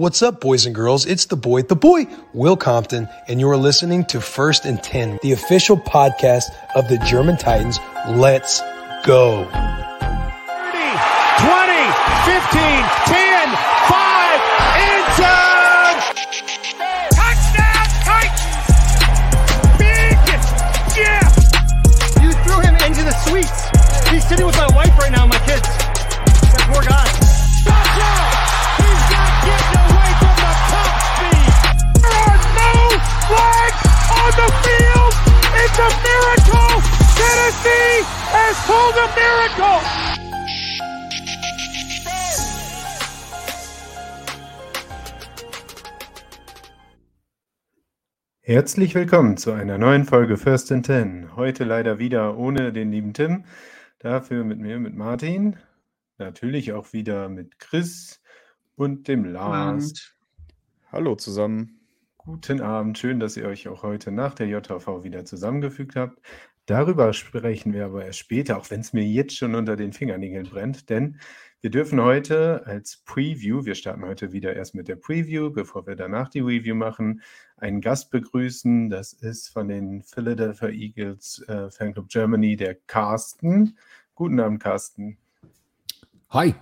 What's up, boys and girls? It's the boy, the boy, Will Compton, and you're listening to First and 10, the official podcast of the German Titans. Let's go. 30, 20, 15, 10, the field. It's a miracle. Tennessee has pulled a miracle. Herzlich willkommen zu einer neuen Folge First and Ten. Heute leider wieder ohne den lieben Tim, dafür mit mir, mit Martin, natürlich auch wieder mit Chris und dem Lars. Hallo zusammen. Guten Abend, schön, dass ihr euch auch heute nach der JV wieder zusammengefügt habt. Darüber sprechen wir aber erst später, auch wenn es mir jetzt schon unter den Fingernägeln brennt, denn wir dürfen heute als Preview, wir starten heute wieder erst mit der Preview, bevor wir danach die Review machen, einen Gast begrüßen. Das ist von den Philadelphia Eagles äh, Fanclub Germany, der Carsten. Guten Abend, Carsten. Hi.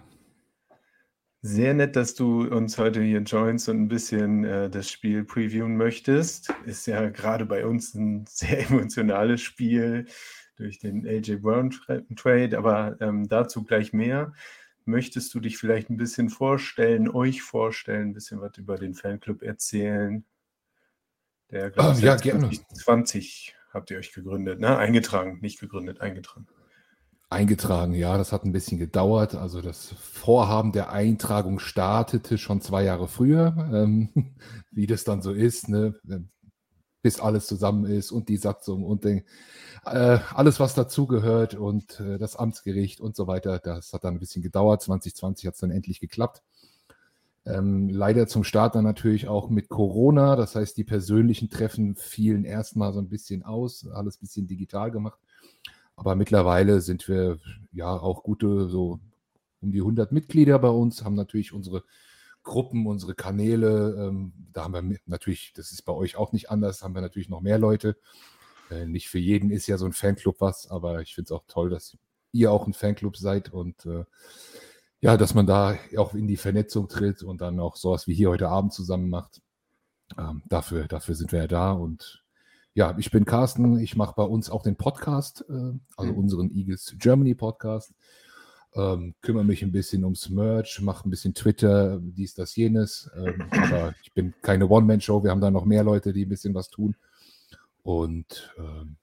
Sehr nett, dass du uns heute hier joinst und ein bisschen äh, das Spiel previewen möchtest. Ist ja gerade bei uns ein sehr emotionales Spiel durch den AJ Brown Trade, aber ähm, dazu gleich mehr. Möchtest du dich vielleicht ein bisschen vorstellen, euch vorstellen, ein bisschen was über den Fanclub erzählen? Der, glaube ich, ja, 2020 habt ihr euch gegründet, ne? Eingetragen, nicht gegründet, eingetragen. Eingetragen, ja, das hat ein bisschen gedauert. Also das Vorhaben der Eintragung startete schon zwei Jahre früher, ähm, wie das dann so ist, ne? bis alles zusammen ist und die Satzung und den, äh, alles, was dazugehört und äh, das Amtsgericht und so weiter. Das hat dann ein bisschen gedauert. 2020 hat es dann endlich geklappt. Ähm, leider zum Start dann natürlich auch mit Corona. Das heißt, die persönlichen Treffen fielen erstmal so ein bisschen aus, alles ein bisschen digital gemacht. Aber mittlerweile sind wir ja auch gute, so um die 100 Mitglieder bei uns, haben natürlich unsere Gruppen, unsere Kanäle. Ähm, da haben wir natürlich, das ist bei euch auch nicht anders, haben wir natürlich noch mehr Leute. Äh, nicht für jeden ist ja so ein Fanclub was, aber ich finde es auch toll, dass ihr auch ein Fanclub seid und äh, ja, dass man da auch in die Vernetzung tritt und dann auch sowas wie hier heute Abend zusammen macht. Ähm, dafür, dafür sind wir ja da und ja, ich bin Carsten. Ich mache bei uns auch den Podcast, äh, also mhm. unseren Eagles Germany Podcast. Ähm, kümmere mich ein bisschen ums Merch, mache ein bisschen Twitter, dies, das, jenes. Ähm, aber ich bin keine One-Man-Show. Wir haben da noch mehr Leute, die ein bisschen was tun. Und ähm,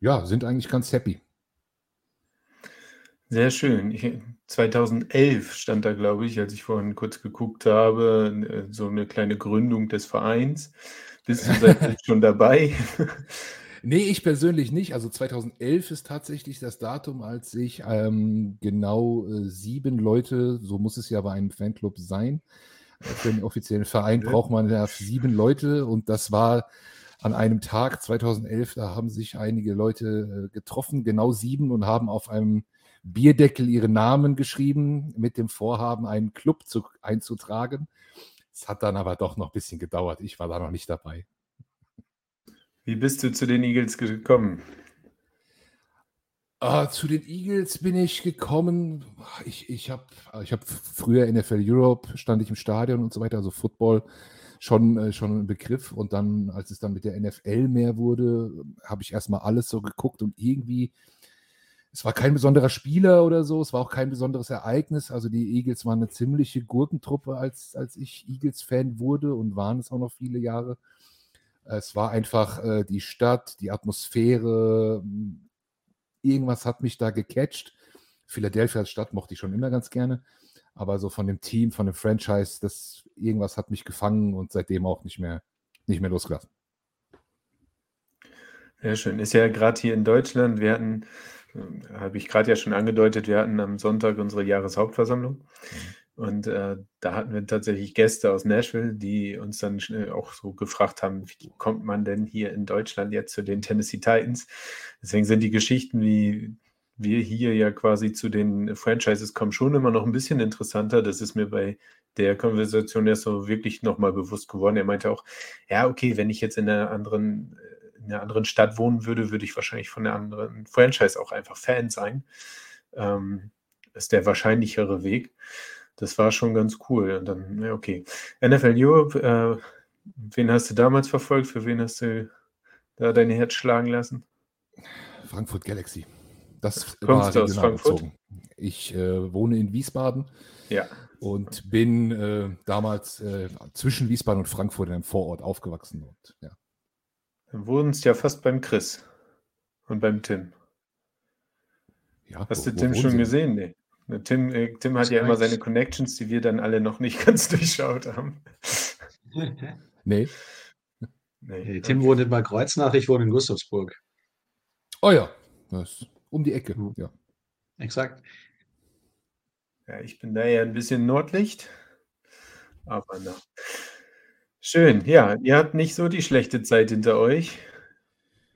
ja, sind eigentlich ganz happy. Sehr schön. Ich, 2011 stand da, glaube ich, als ich vorhin kurz geguckt habe, äh, so eine kleine Gründung des Vereins. Bist du seitdem schon dabei? Nee, ich persönlich nicht. Also 2011 ist tatsächlich das Datum, als ich ähm, genau äh, sieben Leute, so muss es ja bei einem Fanclub sein, für einen offiziellen Verein braucht man ja sieben Leute und das war an einem Tag 2011, da haben sich einige Leute äh, getroffen, genau sieben und haben auf einem Bierdeckel ihre Namen geschrieben mit dem Vorhaben, einen Club zu, einzutragen. Es hat dann aber doch noch ein bisschen gedauert. Ich war da noch nicht dabei. Wie bist du zu den Eagles gekommen? Uh, zu den Eagles bin ich gekommen. Ich, ich habe ich hab früher NFL Europe, stand ich im Stadion und so weiter, also Football schon, äh, schon ein Begriff. Und dann, als es dann mit der NFL mehr wurde, habe ich erstmal alles so geguckt und irgendwie es war kein besonderer Spieler oder so, es war auch kein besonderes Ereignis. Also die Eagles waren eine ziemliche Gurkentruppe, als, als ich Eagles-Fan wurde und waren es auch noch viele Jahre. Es war einfach äh, die Stadt, die Atmosphäre, irgendwas hat mich da gecatcht. Philadelphia als Stadt mochte ich schon immer ganz gerne, aber so von dem Team, von dem Franchise, das irgendwas hat mich gefangen und seitdem auch nicht mehr, nicht mehr losgelassen. Sehr schön. Ist ja gerade hier in Deutschland, wir hatten habe ich gerade ja schon angedeutet, wir hatten am Sonntag unsere Jahreshauptversammlung. Mhm. Und äh, da hatten wir tatsächlich Gäste aus Nashville, die uns dann auch so gefragt haben, wie kommt man denn hier in Deutschland jetzt zu den Tennessee Titans? Deswegen sind die Geschichten, wie wir hier ja quasi zu den Franchises kommen, schon immer noch ein bisschen interessanter. Das ist mir bei der Konversation erst so wirklich nochmal bewusst geworden. Er meinte auch, ja, okay, wenn ich jetzt in einer anderen, in einer anderen Stadt wohnen würde, würde ich wahrscheinlich von einer anderen Franchise auch einfach Fan sein. Ähm, ist der wahrscheinlichere Weg. Das war schon ganz cool. Und dann, ja, okay. NFL Europe, äh, wen hast du damals verfolgt? Für wen hast du da dein Herz schlagen lassen? Frankfurt Galaxy. Das Kommst du aus Frankfurt? Bezogen. Ich äh, wohne in Wiesbaden. Ja. Und bin äh, damals äh, zwischen Wiesbaden und Frankfurt in einem Vorort aufgewachsen. Und, ja. Dann wurden es ja fast beim Chris und beim Tim. Ja, Hast wo, du Tim schon Sie? gesehen? Nee. Tim, äh, Tim hat das ja immer seine Connections, die wir dann alle noch nicht ganz durchschaut haben. nee. nee. Tim okay. wohnt in Bad Kreuznach, ich wohne in Gustavsburg. Oh ja, das um die Ecke, mhm. ja. Exakt. Ja, ich bin da ja ein bisschen Nordlicht. Aber na. Schön, ja, ihr habt nicht so die schlechte Zeit hinter euch.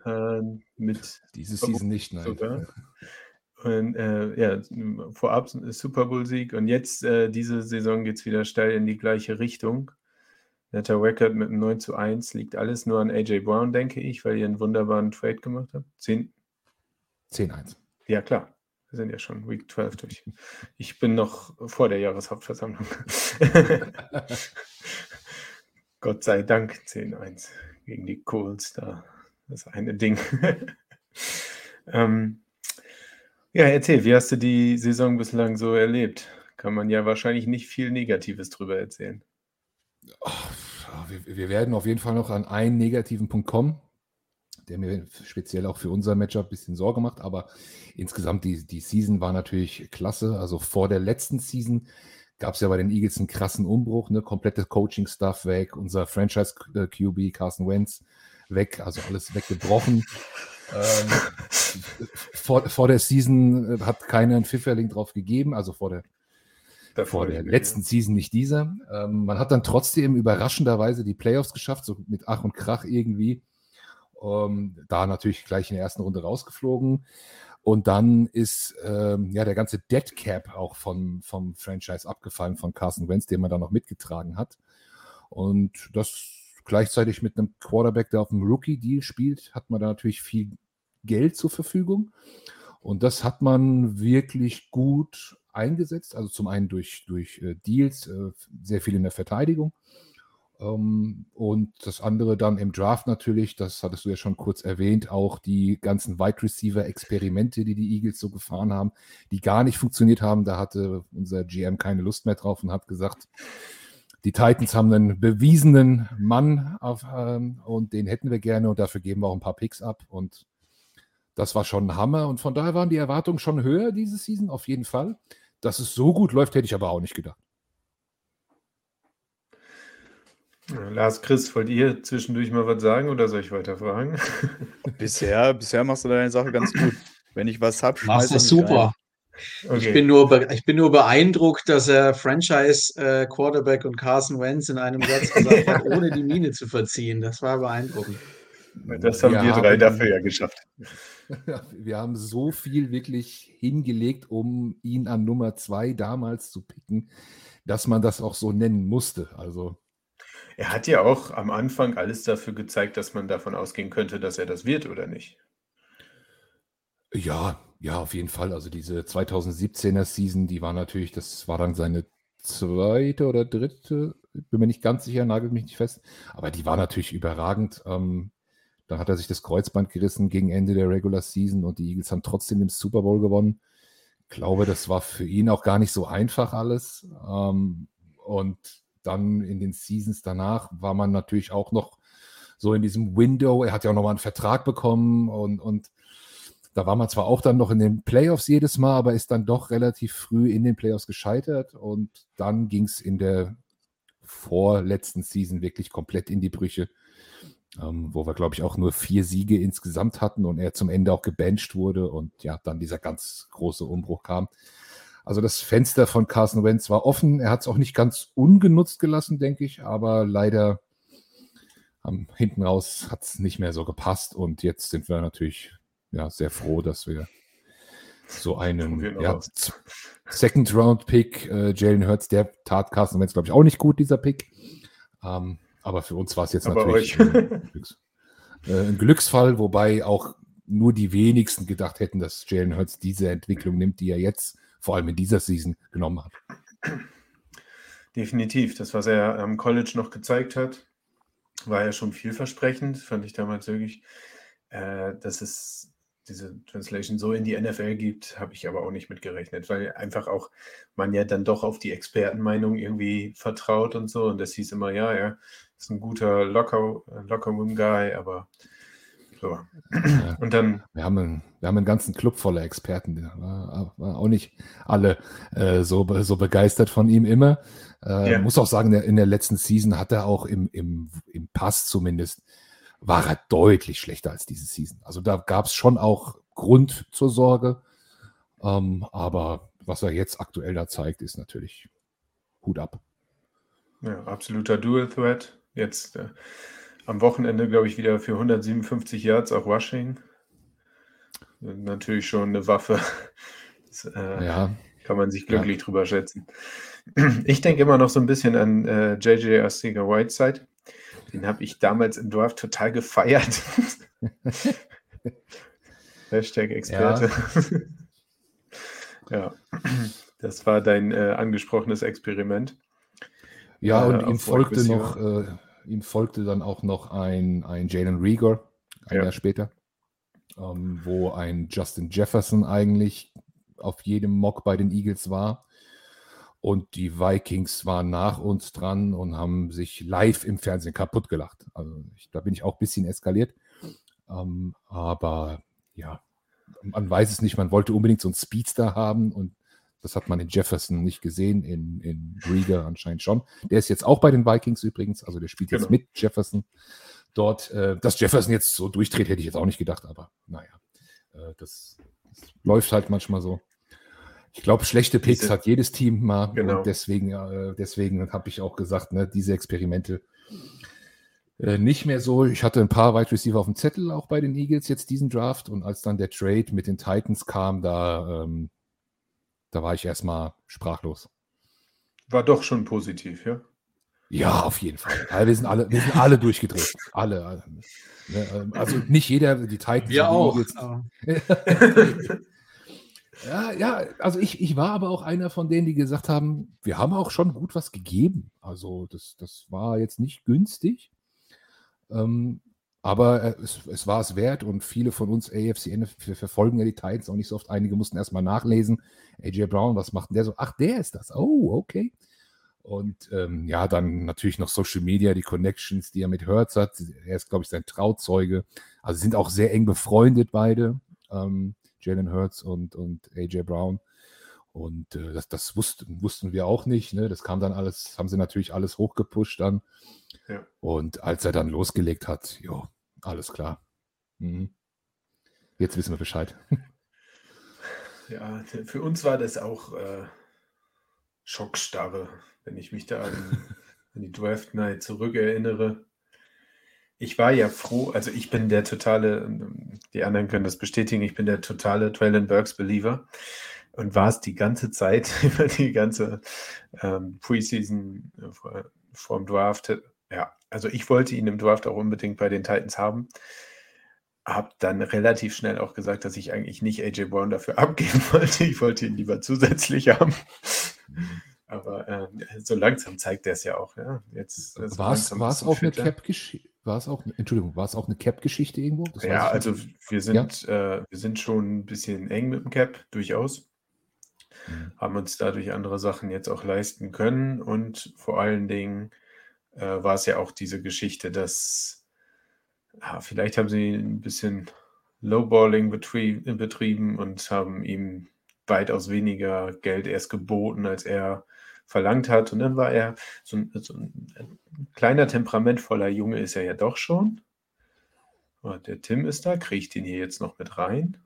Äh, mit Diese Season nicht, nein. Sogar. Und äh, ja, vorab Super Bowl-Sieg und jetzt äh, diese Saison geht es wieder steil in die gleiche Richtung. Netter Record mit einem 9 zu 1 liegt alles nur an AJ Brown, denke ich, weil ihr einen wunderbaren Trade gemacht habt. 10, 10-1. Ja, klar. Wir sind ja schon Week 12 durch. Ich bin noch vor der Jahreshauptversammlung. Gott sei Dank 10-1 gegen die Colts da. Das eine Ding. ähm, ja, erzähl, wie hast du die Saison bislang so erlebt? Kann man ja wahrscheinlich nicht viel Negatives drüber erzählen. Oh, wir, wir, werden auf jeden Fall noch an einen negativen Punkt kommen der mir speziell auch für unser Matchup ein bisschen Sorge macht. Aber insgesamt, die, die Season war natürlich klasse. Also vor der letzten Season gab es ja bei den Eagles einen krassen Umbruch, ne? komplette Coaching-Stuff weg, unser Franchise-QB Carson Wentz weg, also alles weggebrochen. ähm, vor, vor der Season äh, hat keiner einen Pfifferling drauf gegeben, also vor der vor der letzten Season nicht dieser. Ähm, man hat dann trotzdem überraschenderweise die Playoffs geschafft, so mit Ach und Krach irgendwie. Ähm, da natürlich gleich in der ersten Runde rausgeflogen. Und dann ist ähm, ja der ganze Dead Cap auch vom, vom Franchise abgefallen von Carson Wentz, den man da noch mitgetragen hat. Und das gleichzeitig mit einem Quarterback, der auf dem Rookie-Deal spielt, hat man da natürlich viel Geld zur Verfügung. Und das hat man wirklich gut eingesetzt. Also zum einen durch, durch äh, Deals, äh, sehr viel in der Verteidigung und das andere dann im Draft natürlich, das hattest du ja schon kurz erwähnt, auch die ganzen Wide Receiver-Experimente, die die Eagles so gefahren haben, die gar nicht funktioniert haben. Da hatte unser GM keine Lust mehr drauf und hat gesagt, die Titans haben einen bewiesenen Mann auf, ähm, und den hätten wir gerne und dafür geben wir auch ein paar Picks ab. Und das war schon ein Hammer. Und von daher waren die Erwartungen schon höher diese Season, auf jeden Fall. Dass es so gut läuft, hätte ich aber auch nicht gedacht. Lars Chris, wollt ihr zwischendurch mal was sagen oder soll ich weiter fragen? bisher, bisher machst du deine Sache ganz gut. Wenn ich was habe, schmeiß Machst du super. Okay. Ich, bin nur ich bin nur beeindruckt, dass er Franchise-Quarterback äh, und Carson Wentz in einem Satz gesagt hat, ohne die Miene zu verziehen. Das war beeindruckend. Das haben wir, wir drei haben, dafür ja geschafft. wir haben so viel wirklich hingelegt, um ihn an Nummer zwei damals zu picken, dass man das auch so nennen musste. Also er hat ja auch am Anfang alles dafür gezeigt, dass man davon ausgehen könnte, dass er das wird, oder nicht? Ja, ja, auf jeden Fall. Also diese 2017er Season, die war natürlich, das war dann seine zweite oder dritte, bin mir nicht ganz sicher, nagelt mich nicht fest, aber die war natürlich überragend. Ähm, dann hat er sich das Kreuzband gerissen gegen Ende der Regular Season und die Eagles haben trotzdem den Super Bowl gewonnen. Ich glaube, das war für ihn auch gar nicht so einfach alles. Ähm, und dann in den Seasons danach war man natürlich auch noch so in diesem Window. Er hat ja auch nochmal einen Vertrag bekommen und, und da war man zwar auch dann noch in den Playoffs jedes Mal, aber ist dann doch relativ früh in den Playoffs gescheitert und dann ging es in der vorletzten Season wirklich komplett in die Brüche, ähm, wo wir, glaube ich, auch nur vier Siege insgesamt hatten und er zum Ende auch gebencht wurde und ja, dann dieser ganz große Umbruch kam. Also das Fenster von Carson Wentz war offen. Er hat es auch nicht ganz ungenutzt gelassen, denke ich, aber leider am, hinten raus hat es nicht mehr so gepasst. Und jetzt sind wir natürlich ja, sehr froh, dass wir so einen ja, Second-Round-Pick, äh, Jalen Hurts, der tat Carsten Wentz, glaube ich, auch nicht gut, dieser Pick. Ähm, aber für uns war es jetzt aber natürlich ein, Glücks, äh, ein, Glücksfall, wobei auch nur die wenigsten gedacht hätten, dass Jalen Hurts diese Entwicklung nimmt, die er jetzt vor allem in dieser Season genommen hat. Definitiv. Das, was er am College noch gezeigt hat, war ja schon vielversprechend. Fand ich damals wirklich, äh, dass es diese Translation so in die NFL gibt, habe ich aber auch nicht mitgerechnet, weil einfach auch man ja dann doch auf die Expertenmeinung irgendwie vertraut und so. Und das hieß immer, ja, er ist ein guter Locker, Locker Room Guy, aber so. Ja. Und dann. Wir haben, einen, wir haben einen ganzen Club voller Experten. War, war auch nicht alle äh, so, so begeistert von ihm immer. Äh, ja. Muss auch sagen, in der letzten Season hat er auch im, im, im Pass zumindest war er deutlich schlechter als diese Season. Also da gab es schon auch Grund zur Sorge. Ähm, aber was er jetzt aktuell da zeigt, ist natürlich Hut ab. Ja, absoluter Dual Threat. Jetzt äh, am Wochenende, glaube ich, wieder für 157 Yards auch Rushing. Natürlich schon eine Waffe. Das, äh, ja. Kann man sich glücklich ja. drüber schätzen. Ich denke immer noch so ein bisschen an äh, JJ Arcega Whiteside. Den habe ich damals im Draft total gefeiert. Hashtag Experte. Ja. ja. das war dein äh, angesprochenes Experiment. Ja, und äh, ihm folgte noch, äh, ihm folgte dann auch noch ein, ein Jalen Rieger, ein ja. Jahr später, ähm, wo ein Justin Jefferson eigentlich auf jedem Mock bei den Eagles war. Und die Vikings waren nach uns dran und haben sich live im Fernsehen kaputt gelacht. Also ich, da bin ich auch ein bisschen eskaliert. Ähm, aber ja, man weiß es nicht. Man wollte unbedingt so einen Speedster haben und das hat man in Jefferson nicht gesehen, in, in Rieger anscheinend schon. Der ist jetzt auch bei den Vikings übrigens, also der spielt genau. jetzt mit Jefferson dort. Äh, dass Jefferson jetzt so durchdreht, hätte ich jetzt auch nicht gedacht, aber naja, äh, das, das läuft halt manchmal so. Ich glaube, schlechte Picks diese, hat jedes Team mal. Genau. Und deswegen, äh, deswegen habe ich auch gesagt, ne, diese Experimente äh, nicht mehr so. Ich hatte ein paar Wide Receiver auf dem Zettel, auch bei den Eagles jetzt diesen Draft. Und als dann der Trade mit den Titans kam, da, ähm, da war ich erstmal sprachlos. War doch schon positiv, ja? Ja, auf jeden Fall. Ja, wir, sind alle, wir sind alle durchgedreht. Alle. ne, ähm, also nicht jeder, die Titans. Wir auch. Ja, ja, also ich, ich war aber auch einer von denen, die gesagt haben, wir haben auch schon gut was gegeben. Also das, das war jetzt nicht günstig. Ähm, aber äh, es, es war es wert und viele von uns AFCN verfolgen ja die Titans auch nicht so oft. Einige mussten erstmal nachlesen. AJ Brown, was macht denn der so? Ach, der ist das. Oh, okay. Und ähm, ja, dann natürlich noch Social Media, die Connections, die er mit Hertz hat. Er ist, glaube ich, sein Trauzeuge. Also sind auch sehr eng befreundet beide. Ähm, Jalen Hurts und, und AJ Brown. Und äh, das, das wussten, wussten wir auch nicht. Ne? Das kam dann alles, haben sie natürlich alles hochgepusht dann. Ja. Und als er dann losgelegt hat, jo, alles klar. Mhm. Jetzt wissen wir Bescheid. Ja, für uns war das auch äh, Schockstarre, wenn ich mich da an, an die Draft Night zurückerinnere ich war ja froh, also ich bin der totale, die anderen können das bestätigen, ich bin der totale Traylon Burks Believer und war es die ganze Zeit, über die ganze ähm, Preseason äh, vor, vor dem Draft. Ja, also ich wollte ihn im Draft auch unbedingt bei den Titans haben. Hab dann relativ schnell auch gesagt, dass ich eigentlich nicht AJ Brown dafür abgeben wollte. Ich wollte ihn lieber zusätzlich haben. Aber äh, so langsam zeigt er es ja auch. Ja. Jetzt, war es auch eine Cap-Geschichte? War es auch, Entschuldigung, war es auch eine Cap-Geschichte irgendwo? Das ja, also wir sind, ja? äh, wir sind schon ein bisschen eng mit dem Cap, durchaus. Mhm. Haben uns dadurch andere Sachen jetzt auch leisten können und vor allen Dingen äh, war es ja auch diese Geschichte, dass ja, vielleicht haben sie ein bisschen Lowballing betrieben und haben ihm weitaus weniger Geld erst geboten, als er verlangt hat. Und dann war er so ein, so ein kleiner, temperamentvoller Junge ist er ja doch schon. Der Tim ist da. Kriege ich den hier jetzt noch mit rein?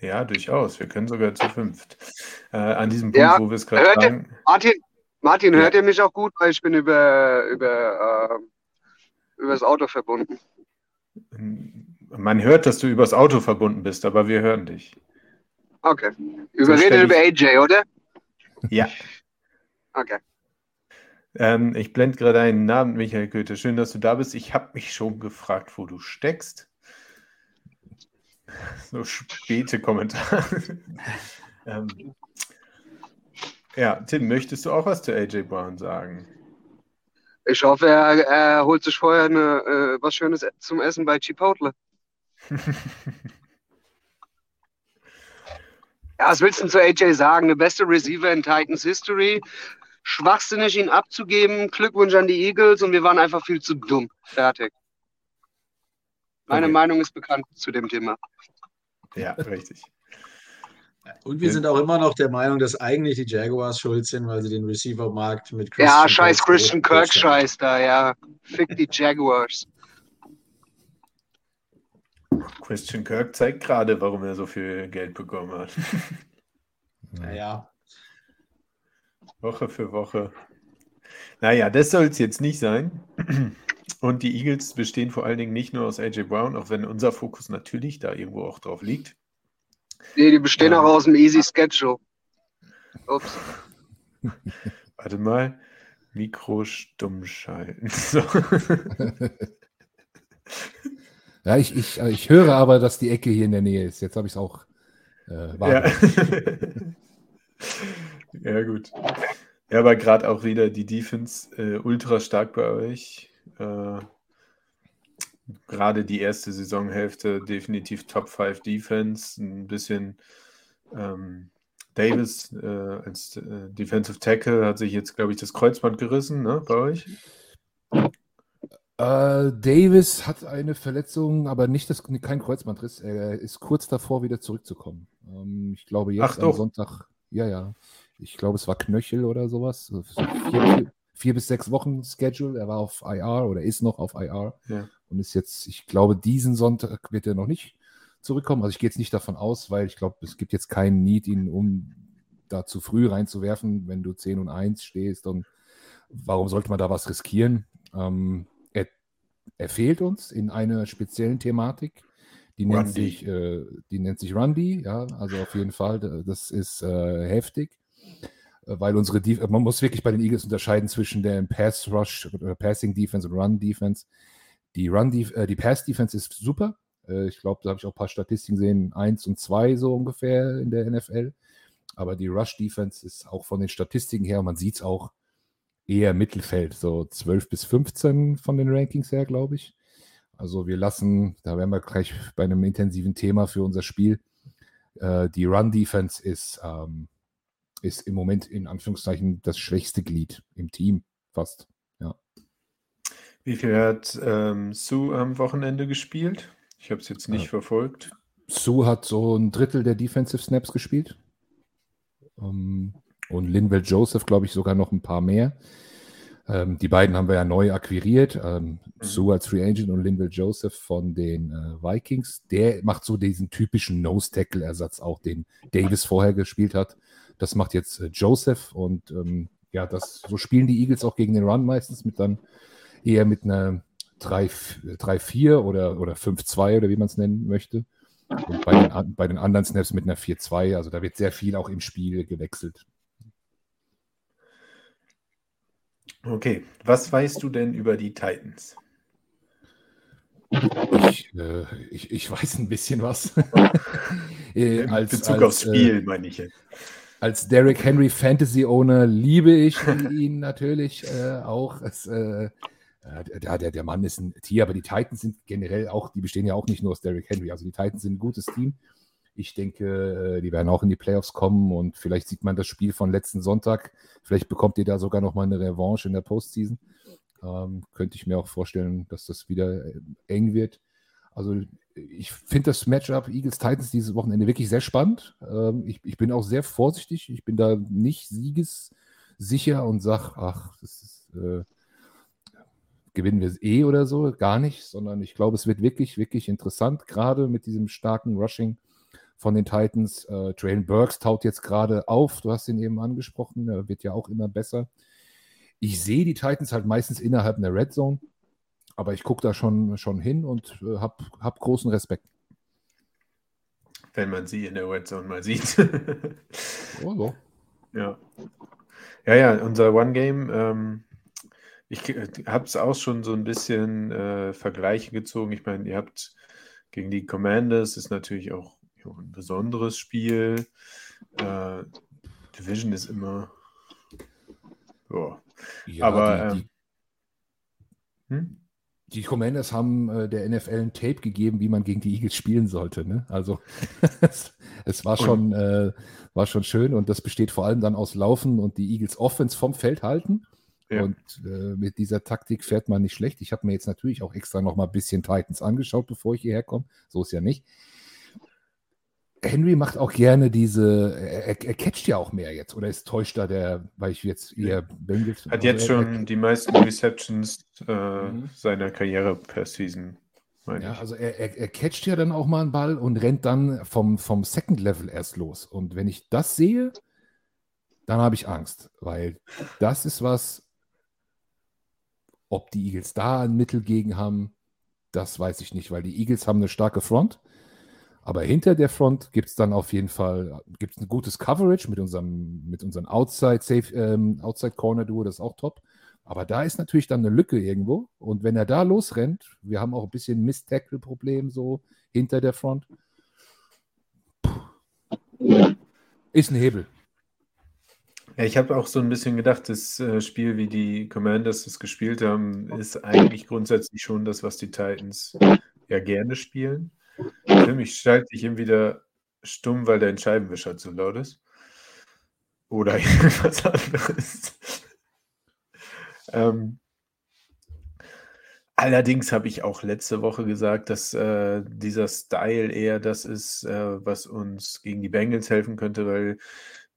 Ja, durchaus. Wir können sogar zu fünft. Äh, an diesem Punkt, ja, wo wir es gerade sagen. Martin, Martin ja. hört ihr mich auch gut, weil ich bin über, über, äh, über das Auto verbunden. Man hört, dass du übers Auto verbunden bist, aber wir hören dich. Okay. Überredet über AJ, oder? Ja. Okay. Ähm, ich blende gerade einen Namen, Michael Goethe. Schön, dass du da bist. Ich habe mich schon gefragt, wo du steckst. So späte Kommentare. ähm, ja, Tim, möchtest du auch was zu AJ Brown sagen? Ich hoffe, er, er holt sich vorher eine, äh, was Schönes zum Essen bei Chipotle. ja, was willst du denn zu AJ sagen? Der beste Receiver in Titans History. Schwachsinnig, ihn abzugeben. Glückwunsch an die Eagles und wir waren einfach viel zu dumm. Fertig. Meine okay. Meinung ist bekannt zu dem Thema. Ja, richtig. Und wir sind auch immer noch der Meinung, dass eigentlich die Jaguars schuld sind, weil sie den Receiver-Markt mit Christian Ja, scheiß Kirk Christian Kirk scheiß da, ja. Fick die Jaguars. Christian Kirk zeigt gerade, warum er so viel Geld bekommen hat. Naja. Woche für Woche. Naja, das soll es jetzt nicht sein. Und die Eagles bestehen vor allen Dingen nicht nur aus AJ Brown, auch wenn unser Fokus natürlich da irgendwo auch drauf liegt. Nee, die bestehen ähm, auch aus dem Easy Schedule. Ups. Warte mal. Mikro stumm schalten. So. ja, ich, ich, ich höre aber, dass die Ecke hier in der Nähe ist. Jetzt habe ich es auch äh, ja. ja, gut. Ja, aber gerade auch wieder die Defense äh, ultra stark bei euch. Äh, gerade die erste Saisonhälfte definitiv Top 5 Defense. Ein bisschen ähm, Davis äh, als äh, Defensive Tackle hat sich jetzt, glaube ich, das Kreuzband gerissen, ne, bei euch? Uh, Davis hat eine Verletzung, aber nicht das, kein Kreuzbandriss. Er ist kurz davor, wieder zurückzukommen. Ähm, ich glaube, jetzt Ach, am doch. Sonntag, ja, ja. Ich glaube, es war Knöchel oder sowas. Vier, vier bis sechs Wochen Schedule. Er war auf IR oder ist noch auf IR ja. und ist jetzt, ich glaube, diesen Sonntag wird er noch nicht zurückkommen. Also ich gehe jetzt nicht davon aus, weil ich glaube, es gibt jetzt keinen Need, ihn um da zu früh reinzuwerfen, wenn du 10 und 1 stehst. Und warum sollte man da was riskieren? Ähm, er, er, fehlt uns in einer speziellen Thematik. Die nennt sich, äh, die nennt sich Rundy, ja, also auf jeden Fall, das ist äh, heftig weil unsere Def man muss wirklich bei den Eagles unterscheiden zwischen der Pass Rush, Passing Defense und Run Defense. Die Run äh, die Pass Defense ist super. Äh, ich glaube, da habe ich auch ein paar Statistiken gesehen, eins und zwei so ungefähr in der NFL. Aber die Rush Defense ist auch von den Statistiken her, man sieht es auch eher Mittelfeld, so 12 bis 15 von den Rankings her, glaube ich. Also wir lassen, da wären wir gleich bei einem intensiven Thema für unser Spiel. Äh, die Run Defense ist ähm, ist im Moment in Anführungszeichen das schwächste Glied im Team, fast. Ja. Wie viel hat ähm, Sue am Wochenende gespielt? Ich habe es jetzt nicht ja. verfolgt. Sue hat so ein Drittel der Defensive Snaps gespielt. Um, ähm, und Linwell Joseph, glaube ich, sogar noch ein paar mehr. Ähm, die beiden haben wir ja neu akquiriert. Ähm, mhm. Sue als Free Agent und Linville Joseph von den äh, Vikings. Der macht so diesen typischen Nose-Tackle-Ersatz, auch den Davis vorher gespielt hat. Das macht jetzt äh, Joseph und ähm, ja, das, so spielen die Eagles auch gegen den Run meistens mit dann eher mit einer 3-4 oder, oder 5-2 oder wie man es nennen möchte. Und bei den, bei den anderen Snaps mit einer 4-2, also da wird sehr viel auch im Spiel gewechselt. Okay, was weißt du denn über die Titans? Ich, äh, ich, ich weiß ein bisschen was. äh, als, In Bezug als, aufs Spiel, äh, meine ich jetzt als Derrick Henry Fantasy Owner liebe ich ihn natürlich äh, auch. Es, äh, der, der, der Mann ist ein Tier, aber die Titans sind generell auch, die bestehen ja auch nicht nur aus Derrick Henry. Also die Titans sind ein gutes Team. Ich denke, äh, die werden auch in die Playoffs kommen und vielleicht sieht man das Spiel von letzten Sonntag. Vielleicht bekommt ihr da sogar noch mal eine Revanche in der Postseason. Ähm, könnte ich mir auch vorstellen, dass das wieder äh, eng wird. Also ich finde das Matchup Eagles-Titans dieses Wochenende wirklich sehr spannend. Ähm, ich, ich, bin auch sehr vorsichtig. Ich bin da nicht siegessicher und sage, ach, das ist, äh, gewinnen wir es eh oder so. Gar nicht, sondern ich glaube, es wird wirklich, wirklich interessant, gerade mit diesem starken Rushing von den Titans. Äh, Traylon Burks taut jetzt gerade auf. Du hast ihn eben angesprochen. Er wird ja auch immer besser. Ich sehe die Titans halt meistens innerhalb einer Red Zone aber ich gucke da schon, schon hin und äh, habe hab großen Respekt. Wenn man sie in der Red Zone mal sieht. oh, so. Ja. Ja, ja, unser One Game, ähm, ich äh, habe es auch schon so ein bisschen äh, Vergleiche gezogen. Ich meine, ihr habt gegen die Commanders, ist natürlich auch ja, ein besonderes Spiel. Äh, Division ist immer. Ja, aber. Die, die, ähm, hm? Die Commanders haben äh, der NFL ein Tape gegeben, wie man gegen die Eagles spielen sollte. Ne? Also es, es, war, schon, äh, war schon schön und das besteht vor allem dann aus Laufen und die Eagles Offense vom Feld halten. Ja. Und äh, mit dieser Taktik fährt man nicht schlecht. Ich habe mir jetzt natürlich auch extra noch mal ein bisschen Titans angeschaut, bevor ich hierher komme. So ist ja nicht. Henry macht auch gerne diese, er, er, catcht ja auch mehr jetzt, oder ist täuscht da der, weil ich jetzt eher Bengals. Hat jetzt schon er, die meisten Receptions äh, mhm. seiner Karriere per Season. Ja, also er, er, er catcht ja dann auch mal einen Ball und rennt dann vom, vom Second Level erst los. Und wenn ich das sehe, dann habe ich Angst, weil das ist was, ob die Eagles da ein Mittel gegen haben, das weiß ich nicht, weil die Eagles haben eine starke Front. Aber hinter der Front gibt es dann auf jeden Fall gibt's ein gutes Coverage mit unserem, mit unserem Outside, Safe, ähm, Outside Corner Duo, das ist auch top. Aber da ist natürlich dann eine Lücke irgendwo. Und wenn er da losrennt, wir haben auch ein bisschen Miss-Tackle-Problem so hinter der Front. Ist ein Hebel. Ja, ich habe auch so ein bisschen gedacht, das äh, Spiel, wie die Commanders das gespielt haben, ist eigentlich grundsätzlich schon das, was die Titans ja gerne spielen. Für mich schalte ich ihn wieder stumm, weil dein Scheibenwischer zu laut ist. Oder irgendwas anderes. ähm, allerdings habe ich auch letzte Woche gesagt, dass äh, dieser Style eher das ist, äh, was uns gegen die Bengals helfen könnte, weil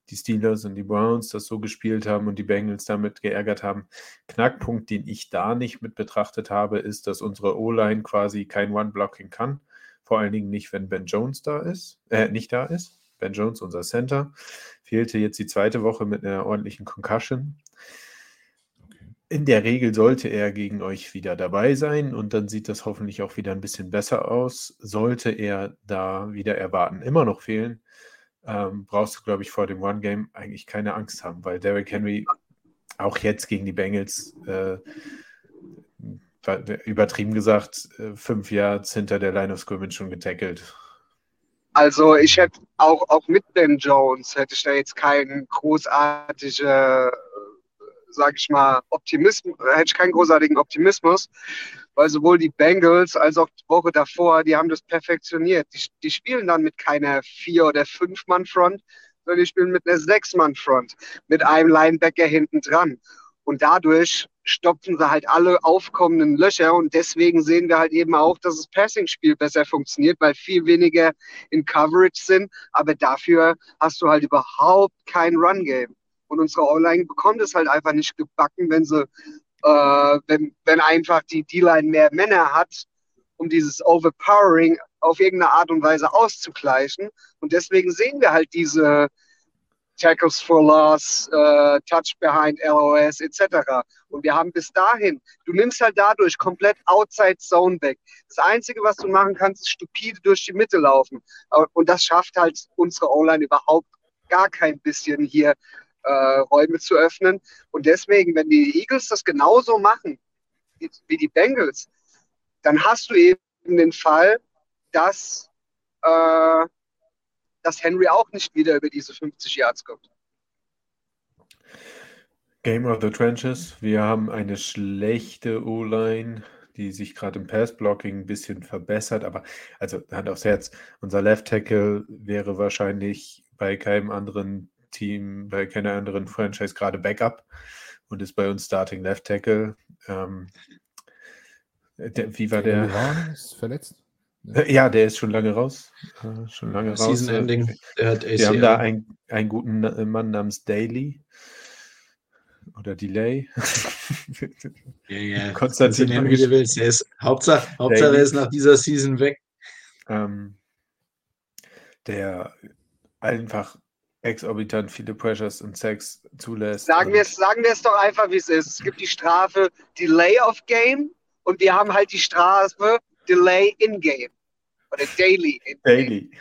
die Steelers und die Browns das so gespielt haben und die Bengals damit geärgert haben. Knackpunkt, den ich da nicht mit betrachtet habe, ist, dass unsere O-Line quasi kein One-Blocking kann. Vor allen Dingen nicht, wenn Ben Jones da ist, äh, nicht da ist. Ben Jones, unser Center, fehlte jetzt die zweite Woche mit einer ordentlichen Concussion. In der Regel sollte er gegen euch wieder dabei sein und dann sieht das hoffentlich auch wieder ein bisschen besser aus. Sollte er da wieder erwarten, immer noch fehlen, ähm, brauchst du, glaube ich, vor dem One-Game eigentlich keine Angst haben, weil Derrick Henry auch jetzt gegen die Bengals äh, übertrieben gesagt, äh, fünf Yards hinter der Line of Scrimmage schon getackelt. Also ich hätte auch, auch mit Ben Jones hätte ich da jetzt keinen großartigen, äh, sag ich mal, Optimismus, hätte ich keinen großartigen Optimismus, weil sowohl die Bengals als auch die Woche davor, die haben das perfektioniert. Die, die spielen dann mit keiner Vier- oder Fünf-Mann-Front, sondern die spielen mit einer Sechs-Mann-Front, mit einem Linebacker hinten dran. Und dadurch stopfen sie halt alle aufkommenden Löcher und deswegen sehen wir halt eben auch, dass das Passing-Spiel besser funktioniert, weil viel weniger in Coverage sind, aber dafür hast du halt überhaupt kein Run-Game. Und unsere Online bekommt es halt einfach nicht gebacken, wenn sie, äh, wenn, wenn einfach die D-Line mehr Männer hat, um dieses Overpowering auf irgendeine Art und Weise auszugleichen. Und deswegen sehen wir halt diese, Tackles for Loss, äh, Touch Behind LOS etc. Und wir haben bis dahin, du nimmst halt dadurch komplett Outside Zone weg. Das Einzige, was du machen kannst, ist stupide durch die Mitte laufen. Und das schafft halt unsere O-Line überhaupt gar kein bisschen hier äh, Räume zu öffnen. Und deswegen, wenn die Eagles das genauso machen wie, wie die Bengals, dann hast du eben den Fall, dass äh, dass Henry auch nicht wieder über diese 50 Yards kommt. Game of the Trenches. Wir haben eine schlechte O-Line, die sich gerade im Pass-Blocking ein bisschen verbessert. Aber, also Hand aufs Herz, unser Left Tackle wäre wahrscheinlich bei keinem anderen Team, bei keiner anderen Franchise gerade Backup und ist bei uns Starting Left Tackle. Ähm, der, wie war der? Ist verletzt. Äh, ja, der ist schon lange raus. Schon lange Season raus. Season Ending. Der hat Wir haben da einen, einen guten Mann namens Daly. Oder Delay. ja, ja. Konstantin. Nennen, wie du willst. Er ist, Hauptsache, Hauptsache er ist nach dieser Season weg. Ähm, der einfach exorbitant viele Pressures und Sex zulässt. Sagen wir es sagen doch einfach, wie es ist. Es gibt die Strafe Delay of Game Und wir haben halt die Straße Delay in-game. Oder Daily in-game. Daily.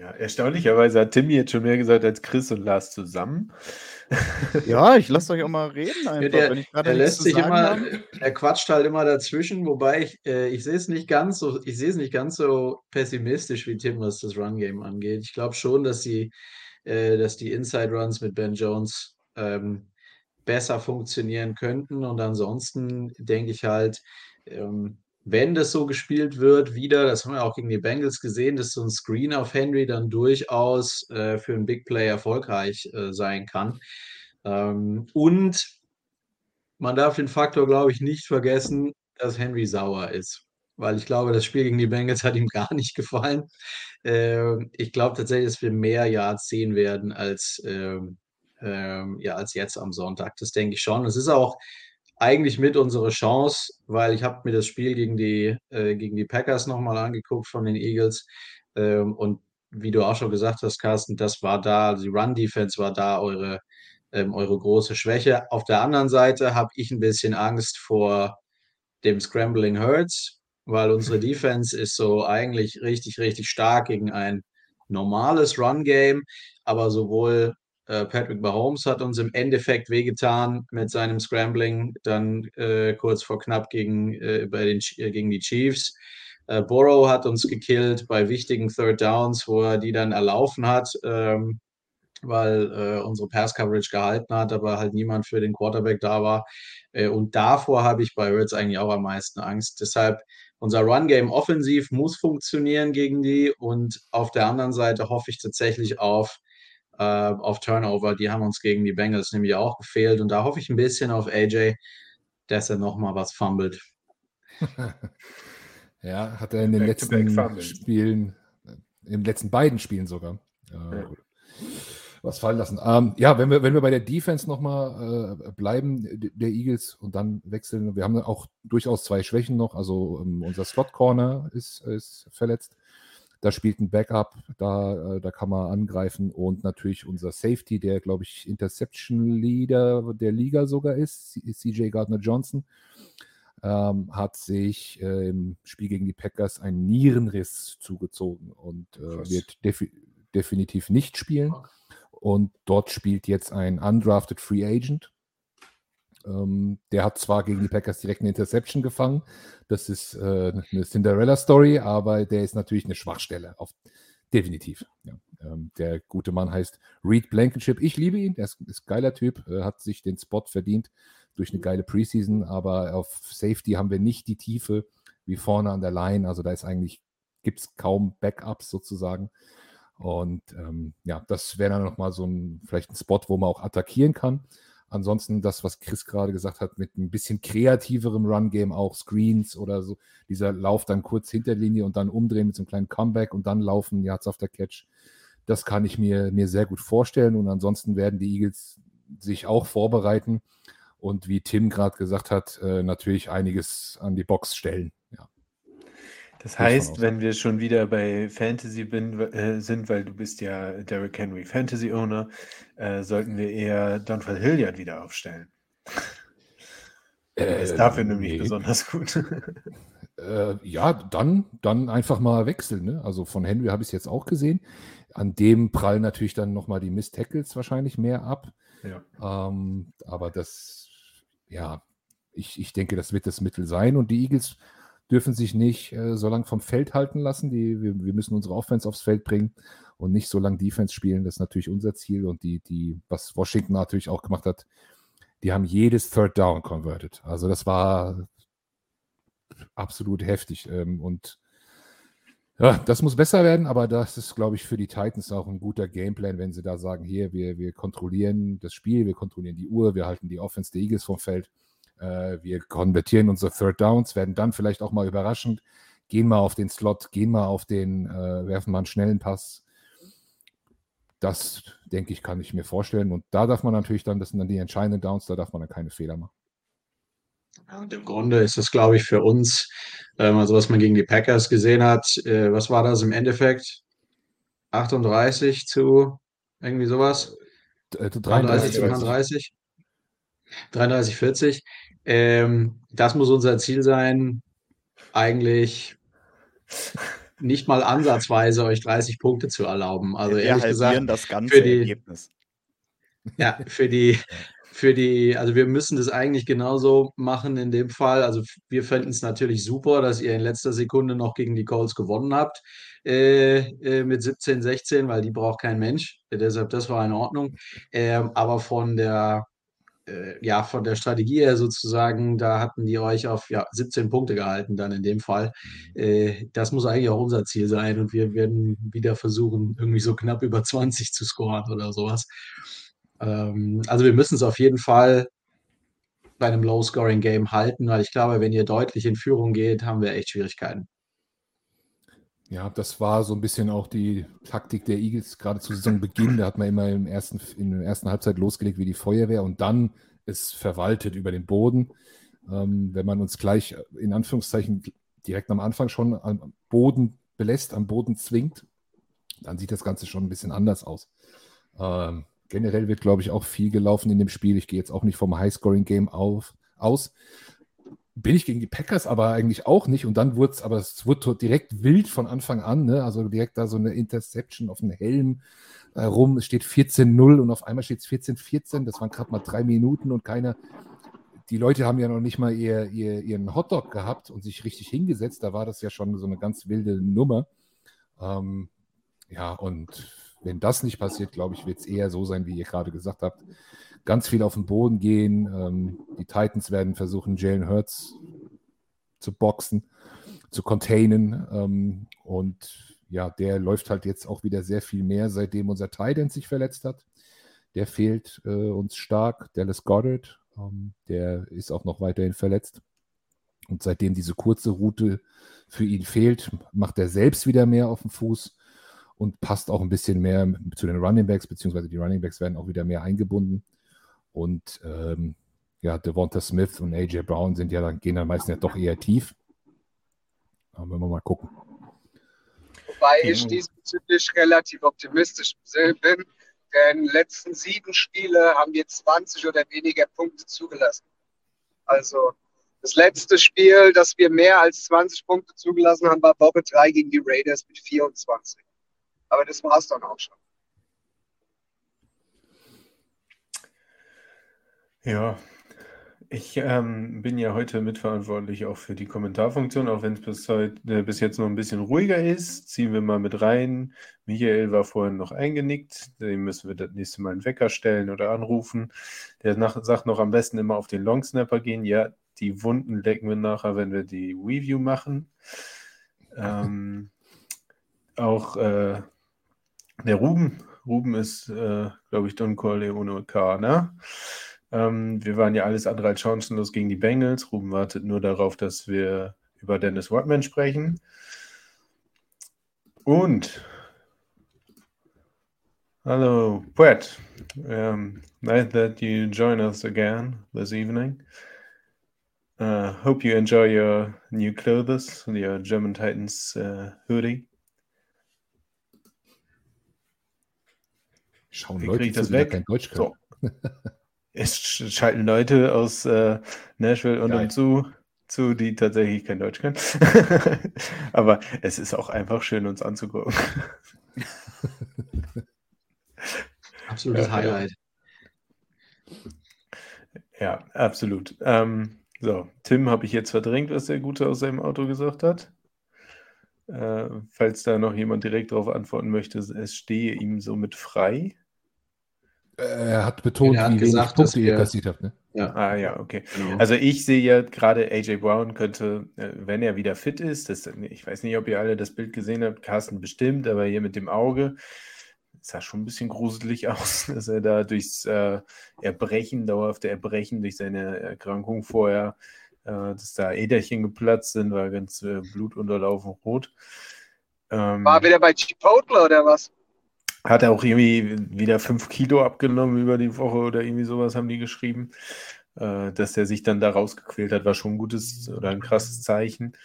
Ja, erstaunlicherweise hat Timmy jetzt schon mehr gesagt als Chris und Lars zusammen. Ja, ich lasse euch auch mal reden einfach, der, wenn ich gerade lässt sich immer, er quatscht halt immer dazwischen, wobei ich, äh, ich sehe es nicht ganz so, ich sehe es nicht ganz so pessimistisch wie Tim, was das Run-Game angeht. Ich glaube schon, dass die, äh, dass die Inside-Runs mit Ben Jones ähm, besser funktionieren könnten. Und ansonsten denke ich halt, ähm, wenn das so gespielt wird, wieder, das haben wir auch gegen die Bengals gesehen, dass so ein Screen auf Henry dann durchaus äh, für einen Big Play erfolgreich äh, sein kann. Ähm, und man darf den Faktor, glaube ich, nicht vergessen, dass Henry sauer ist. Weil ich glaube, das Spiel gegen die Bengals hat ihm gar nicht gefallen. Äh, ich glaube tatsächlich, dass wir mehr Yards sehen werden als, ähm, ähm, ja, als jetzt am Sonntag. Das denke ich schon. Es ist auch eigentlich mit unsere Chance, weil ich habe mir das Spiel gegen die, äh, gegen die Packers nochmal angeguckt von den Eagles. Ähm, und wie du auch schon gesagt hast, Carsten, das war da, die Run-Defense war da eure, ähm, eure große Schwäche. Auf der anderen Seite habe ich ein bisschen Angst vor dem Scrambling Hurts, weil unsere Defense ist so eigentlich richtig, richtig stark gegen ein normales Run-Game, aber sowohl Patrick Mahomes hat uns im Endeffekt wehgetan mit seinem Scrambling, dann äh, kurz vor knapp gegen, äh, bei den, äh, gegen die Chiefs. Äh, Burrow hat uns gekillt bei wichtigen Third Downs, wo er die dann erlaufen hat, ähm, weil äh, unsere Pass Coverage gehalten hat, aber halt niemand für den Quarterback da war. und davor habe ich bei Hurts eigentlich auch am meisten Angst. Deshalb unser Run-Game offensiv muss funktionieren gegen die und auf der anderen Seite hoffe ich tatsächlich auf äh, auf Turnover. Die haben uns gegen die Bengals nämlich auch gefehlt. Und da hoffe ich ein bisschen auf AJ, dass er nochmal was fummelt. ja, hat er in den back letzten Spielen, äh, in den letzten beiden Spielen sogar. Äh, ja. Was fallen lassen. Ähm, ja, wenn wir, wenn wir bei der Defense nochmal äh, bleiben, der Eagles, und dann wechseln, wir haben auch durchaus zwei Schwächen noch. Also ähm, unser Slot Corner ist, ist verletzt. Da spielt ein Backup, da, äh, da kann man angreifen und natürlich unser Safety, der, glaube ich, Interception Leader der Liga sogar ist, CJ Gardner Johnson, ähm, hat sich äh, im Spiel gegen die Packers einen Nierenriss zugezogen und äh, wird defi definitiv nicht spielen. Und dort spielt jetzt ein undrafted Free Agent, ähm, der hat zwar gegen die Packers direkt eine Interception gefangen, das ist äh, eine Cinderella-Story, aber der ist natürlich eine Schwachstelle. Auf, definitiv. Ja. Ähm, der gute Mann heißt Reed Blankenship. Ich liebe ihn, er ist, ist ein geiler Typ, äh, hat sich den Spot verdient durch eine geile Preseason, aber auf Safety haben wir nicht die Tiefe wie vorne an der Line. Also da ist eigentlich, gibt es kaum Backups sozusagen. Und ähm, ja, das wäre dann nochmal so ein, vielleicht ein Spot, wo man auch attackieren kann. Ansonsten das, was Chris gerade gesagt hat, mit ein bisschen kreativerem Run-Game, auch Screens oder so, dieser Lauf dann kurz hinter Linie und dann umdrehen mit so einem kleinen Comeback und dann laufen, Yards auf der Catch. Das kann ich mir, mir sehr gut vorstellen. Und ansonsten werden die Eagles sich auch vorbereiten und wie Tim gerade gesagt hat, äh, natürlich einiges an die Box stellen. Das heißt, wenn wir schon wieder bei Fantasy bin, äh, sind, weil du bist ja Derrick Henry Fantasy Owner, äh, sollten wir eher Donald Hilliard wieder aufstellen. Er ist dafür nämlich nee. besonders gut. Äh, ja, dann, dann einfach mal wechseln. Ne? Also von Henry habe ich es jetzt auch gesehen. An dem prallen natürlich dann nochmal die Miss Tackles wahrscheinlich mehr ab. Ja. Ähm, aber das, ja, ich, ich denke, das wird das Mittel sein. Und die Eagles dürfen sich nicht äh, so lange vom Feld halten lassen. Die, wir, wir, müssen unsere Offense aufs Feld bringen und nicht so lange Defense spielen. Das ist natürlich unser Ziel. Und die, die, was Washington natürlich auch gemacht hat, die haben jedes Third Down converted. Also das war absolut heftig. Ähm, und ja, das muss besser werden, aber das ist, glaube ich, für die Titans auch ein guter Gameplan, wenn sie da sagen, hier, wir, wir kontrollieren das Spiel, wir kontrollieren die Uhr, wir halten die Offense der Eagles vom Feld wir konvertieren unsere Third Downs, werden dann vielleicht auch mal überraschend, gehen mal auf den Slot, gehen mal auf den, äh, werfen mal einen schnellen Pass. Das, denke ich, kann ich mir vorstellen. Und da darf man natürlich dann, das sind dann die entscheidenden Downs, da darf man dann keine Fehler machen. und im Grunde ist das, glaube ich, für uns, ähm, also was man gegen die Packers gesehen hat, äh, was war das im Endeffekt? 38 zu irgendwie sowas? 33 äh, zu 33. 33, 40. Ähm, das muss unser Ziel sein, eigentlich nicht mal ansatzweise euch 30 Punkte zu erlauben. Also Wir ehrlich gesagt, das ganze für die, Ergebnis. ja, für die, für die, also wir müssen das eigentlich genauso machen in dem Fall. Also wir fänden es natürlich super, dass ihr in letzter Sekunde noch gegen die Colts gewonnen habt äh, äh, mit 17, 16, weil die braucht kein Mensch. Deshalb, das war in Ordnung. Ähm, aber von der, ja, von der Strategie her sozusagen, da hatten die euch auf ja, 17 Punkte gehalten, dann in dem Fall. Äh, das muss eigentlich auch unser Ziel sein und wir werden wieder versuchen, irgendwie so knapp über 20 zu scoren oder sowas. Ähm, also wir müssen es auf jeden Fall bei einem Low-Scoring-Game halten, weil ich glaube, wenn ihr deutlich in Führung geht, haben wir echt Schwierigkeiten. Ja, das war so ein bisschen auch die Taktik der Eagles, gerade zu Saisonbeginn. Da hat man immer im ersten, in der ersten Halbzeit losgelegt wie die Feuerwehr und dann ist verwaltet über den Boden. Ähm, wenn man uns gleich in Anführungszeichen direkt am Anfang schon am Boden belässt, am Boden zwingt, dann sieht das Ganze schon ein bisschen anders aus. Ähm, generell wird, glaube ich, auch viel gelaufen in dem Spiel. Ich gehe jetzt auch nicht vom High-Scoring-Game aus. Bin ich gegen die Packers aber eigentlich auch nicht. Und dann wurde es, aber es wurde direkt wild von Anfang an. Ne? Also direkt da so eine Interception auf den Helm äh, rum. Es steht 14-0 und auf einmal steht es 14-14. Das waren gerade mal drei Minuten und keiner. Die Leute haben ja noch nicht mal ihr, ihr, ihren Hotdog gehabt und sich richtig hingesetzt. Da war das ja schon so eine ganz wilde Nummer. Ähm, ja, und wenn das nicht passiert, glaube ich, wird es eher so sein, wie ihr gerade gesagt habt. Ganz viel auf den Boden gehen. Ähm, die Titans werden versuchen, Jalen Hurts zu boxen, zu containen. Ähm, und ja, der läuft halt jetzt auch wieder sehr viel mehr, seitdem unser Titan sich verletzt hat. Der fehlt äh, uns stark. Dallas Goddard, ähm, der ist auch noch weiterhin verletzt. Und seitdem diese kurze Route für ihn fehlt, macht er selbst wieder mehr auf dem Fuß und passt auch ein bisschen mehr zu den Running Backs, beziehungsweise die Running Backs werden auch wieder mehr eingebunden. Und ähm, ja, Devonta Smith und AJ Brown sind ja dann, gehen dann meistens ja doch eher tief. Aber wenn wir mal gucken. Wobei ich diesbezüglich relativ optimistisch bin, denn letzten sieben Spiele haben wir 20 oder weniger Punkte zugelassen. Also das letzte Spiel, das wir mehr als 20 Punkte zugelassen haben, war Woche 3 gegen die Raiders mit 24. Aber das war es dann auch schon. Ja, ich ähm, bin ja heute mitverantwortlich auch für die Kommentarfunktion, auch wenn es bis, äh, bis jetzt noch ein bisschen ruhiger ist. Ziehen wir mal mit rein. Michael war vorhin noch eingenickt. Dem müssen wir das nächste Mal einen Wecker stellen oder anrufen. Der nach, sagt noch am besten immer auf den Longsnapper gehen. Ja, die Wunden lecken wir nachher, wenn wir die Review machen. Ähm, auch äh, der Ruben, Ruben ist, äh, glaube ich, Don Corleone K, ne? Ähm, wir waren ja alles andere als chancenlos gegen die Bengals. Ruben wartet nur darauf, dass wir über Dennis Rodman sprechen. Und Hello, Brett. Um, nice that you join us again this evening. Uh, hope you enjoy your new clothes, your German Titans uh, hoodie. Schauen Leute, ich das weg? kein Deutsch können. So. Es sch- schalten Leute aus äh, Nashville und umzu zu, die tatsächlich kein Deutsch können. Aber es ist auch einfach schön, uns anzugucken. Absolutes Ja, Highlight. Ja, absolut. Ähm, so, Tim habe ich jetzt verdrängt, was der Gute aus seinem Auto gesagt hat. Äh, falls da noch jemand direkt darauf antworten möchte, es stehe ihm somit frei. Er hat betont, Er hat wie gesagt, dass Punkte ihr kassiert habt. Ne? Ja, Ah ja, okay. genau. Also ich sehe ja gerade AJ Brown könnte, äh, wenn er wieder fit ist, das, ich weiß nicht, ob ihr alle das Bild gesehen habt, Carsten bestimmt, aber hier mit dem Auge sah schon ein bisschen gruselig aus, dass er da durchs äh, Erbrechen, dauerhafte Erbrechen durch seine Erkrankung vorher, äh, dass da Äderchen geplatzt sind, war ganz äh, blutunterlaufen rot. Ähm, War wieder bei Chipotle oder was? hat er auch irgendwie wieder fünf Kilo abgenommen über die Woche oder irgendwie sowas haben die geschrieben. Äh, dass der sich dann da rausgequält hat, war schon ein gutes oder ein krasses Zeichen.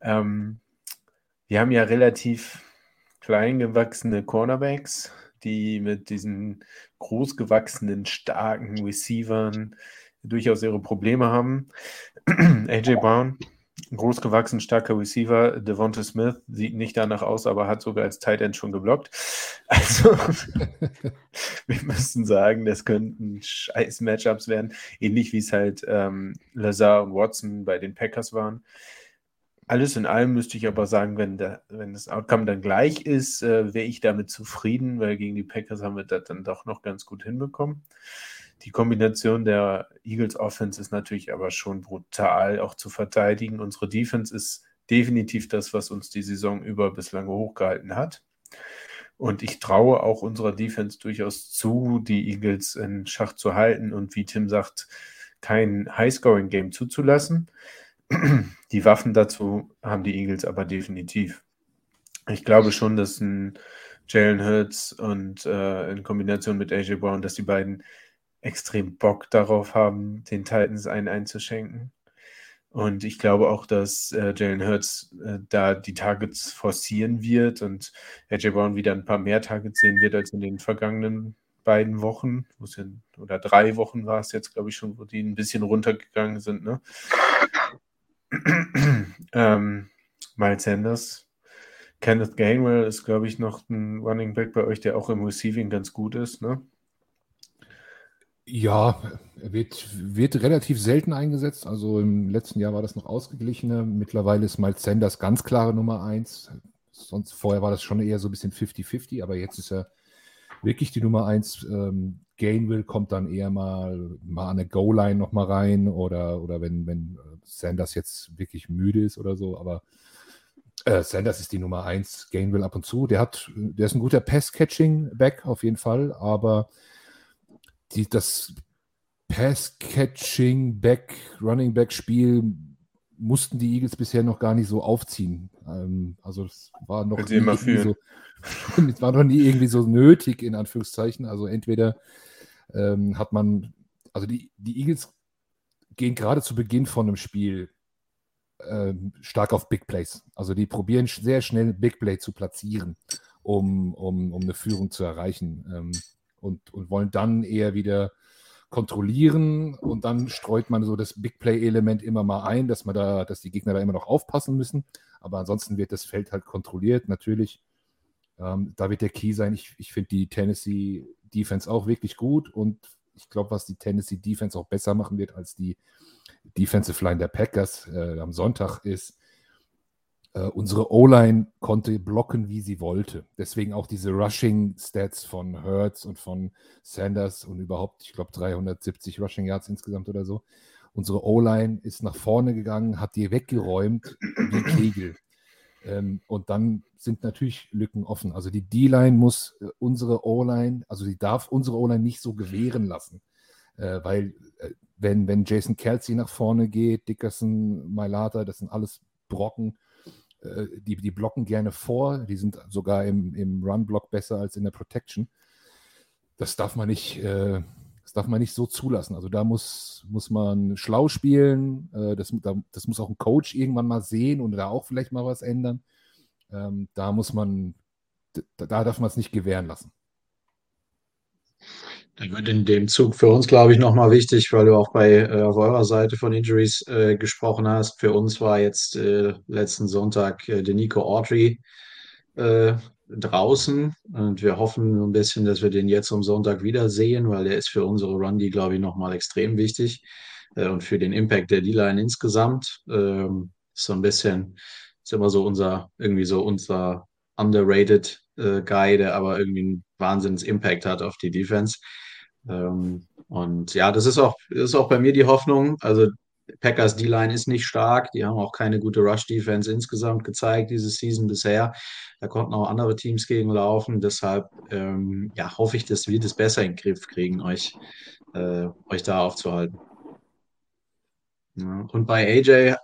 Ähm, wir haben ja relativ klein gewachsene Cornerbacks, die mit diesen großgewachsenen, starken Receivern durchaus ihre Probleme haben. AJ Brown, großgewachsen, starker Receiver. Devonta Smith sieht nicht danach aus, aber hat sogar als Tight End schon geblockt. Also, wir müssen sagen, das könnten scheiß Matchups werden, ähnlich wie es halt ähm, Lazar und Watson bei den Packers waren. Alles in allem müsste ich aber sagen, wenn, der, wenn das Outcome dann gleich ist, äh, wäre ich damit zufrieden, weil gegen die Packers haben wir das dann doch noch ganz gut hinbekommen. Die Kombination der Eagles Offense ist natürlich aber schon brutal auch zu verteidigen. Unsere Defense ist definitiv das, was uns die Saison über bislang hochgehalten hat. Und ich traue auch unserer Defense durchaus zu, die Eagles in Schach zu halten und wie Tim sagt, kein Highscoring-Game zuzulassen. Die Waffen dazu haben die Eagles aber definitiv. Ich glaube schon, dass ein Jalen Hurts und äh, in Kombination mit AJ Brown, dass die beiden extrem Bock darauf haben, den Titans einen einzuschenken. Und ich glaube auch, dass äh, Jalen Hurts äh, da die Targets forcieren wird und AJ Brown wieder ein paar mehr Targets sehen wird als in den vergangenen beiden Wochen, ja, oder drei Wochen war es jetzt, glaube ich, schon, wo die ein bisschen runtergegangen sind. Ne? ähm, Miles Sanders, Kenneth Gainwell ist, glaube ich, noch ein Running Back bei euch, der auch im Receiving ganz gut ist. Ne? Ja, er wird, wird relativ selten eingesetzt. Also im letzten Jahr war das noch ausgeglichener. Mittlerweile ist Miles Sanders ganz klare Nummer eins. Sonst vorher war das schon eher so ein bisschen 50-50, aber jetzt ist er wirklich die Nummer eins. Ähm, Gainwell kommt dann eher mal, mal an der Goal-Line nochmal rein oder, oder wenn, wenn äh, Sanders jetzt wirklich müde ist oder so, aber äh, Sanders ist die Nummer eins, Gainwell ab und zu. Der hat, der ist ein guter Pass-Catching-Back auf jeden Fall, aber die, das Pass-Catching, Back, Running Back-Spiel mussten die Eagles bisher noch gar nicht so aufziehen. Ähm, also es war noch nie irgendwie so, es war noch nie irgendwie so nötig, in Anführungszeichen. Also entweder ähm, hat man, also die, die Eagles gehen gerade zu Beginn von einem Spiel ähm, stark auf Big Plays. Also die probieren sehr schnell Big Play zu platzieren, um, um, um eine Führung zu erreichen. Und, und wollen dann eher wieder kontrollieren und dann streut man so das Big Play-Element immer mal ein, dass man da, dass die Gegner da immer noch aufpassen müssen. Aber ansonsten wird das Feld halt kontrolliert, natürlich. Ähm, da wird der Key sein. Ich, ich finde die Tennessee Defense auch wirklich gut und ich glaube, was die Tennessee Defense auch besser machen wird als die Defensive Line der Packers äh, am Sonntag ist, äh, unsere O-Line konnte blocken, wie sie wollte. Deswegen auch diese Rushing-Stats von Hertz und von Sanders und überhaupt, ich glaube, 370 Rushing Yards insgesamt oder so. Unsere O-Line ist nach vorne gegangen, hat die weggeräumt wie Kegel. Ähm, und dann sind natürlich Lücken offen. Also die D-Line muss äh, unsere O-Line, also die darf unsere O-Line nicht so gewähren lassen. Äh, weil äh, wenn, wenn Jason Kelsey nach vorne geht, Dickerson, Mailata, das sind alles Brocken, äh, die, die blocken gerne vor, die sind sogar im, im Run-Block besser als in der Protection. Das darf man nicht, äh, das darf man nicht so zulassen. Also da muss, muss man schlau spielen, äh, das, da, das muss auch ein Coach irgendwann mal sehen und da auch vielleicht mal was ändern. Ähm, da muss man, da, da darf man es nicht gewähren lassen. Da wird in dem Zug für uns, glaube ich, nochmal wichtig, weil du auch bei äh, auf eurer Seite von Injuries äh, gesprochen hast. Für uns war jetzt äh, letzten Sonntag äh, Nico Autry äh, draußen und wir hoffen ein bisschen, dass wir den jetzt am Sonntag wiedersehen, weil der ist für unsere Run, die glaube ich, nochmal extrem wichtig äh, und für den Impact der D-Line insgesamt. Ähm, so ein bisschen, ist immer so unser, irgendwie so unser underrated äh, Guy, der aber irgendwie einen Wahnsinns-Impact hat auf die Defense. Ähm, und ja, das ist auch, ist auch bei mir die Hoffnung. Also Packers D-Line ist nicht stark. Die haben auch keine gute Rush-Defense insgesamt gezeigt diese Season bisher. Da konnten auch andere Teams gegen laufen. Deshalb ähm, ja, hoffe ich, dass wir das besser in den Griff kriegen, euch, äh, euch da aufzuhalten. Ja. Und bei AJ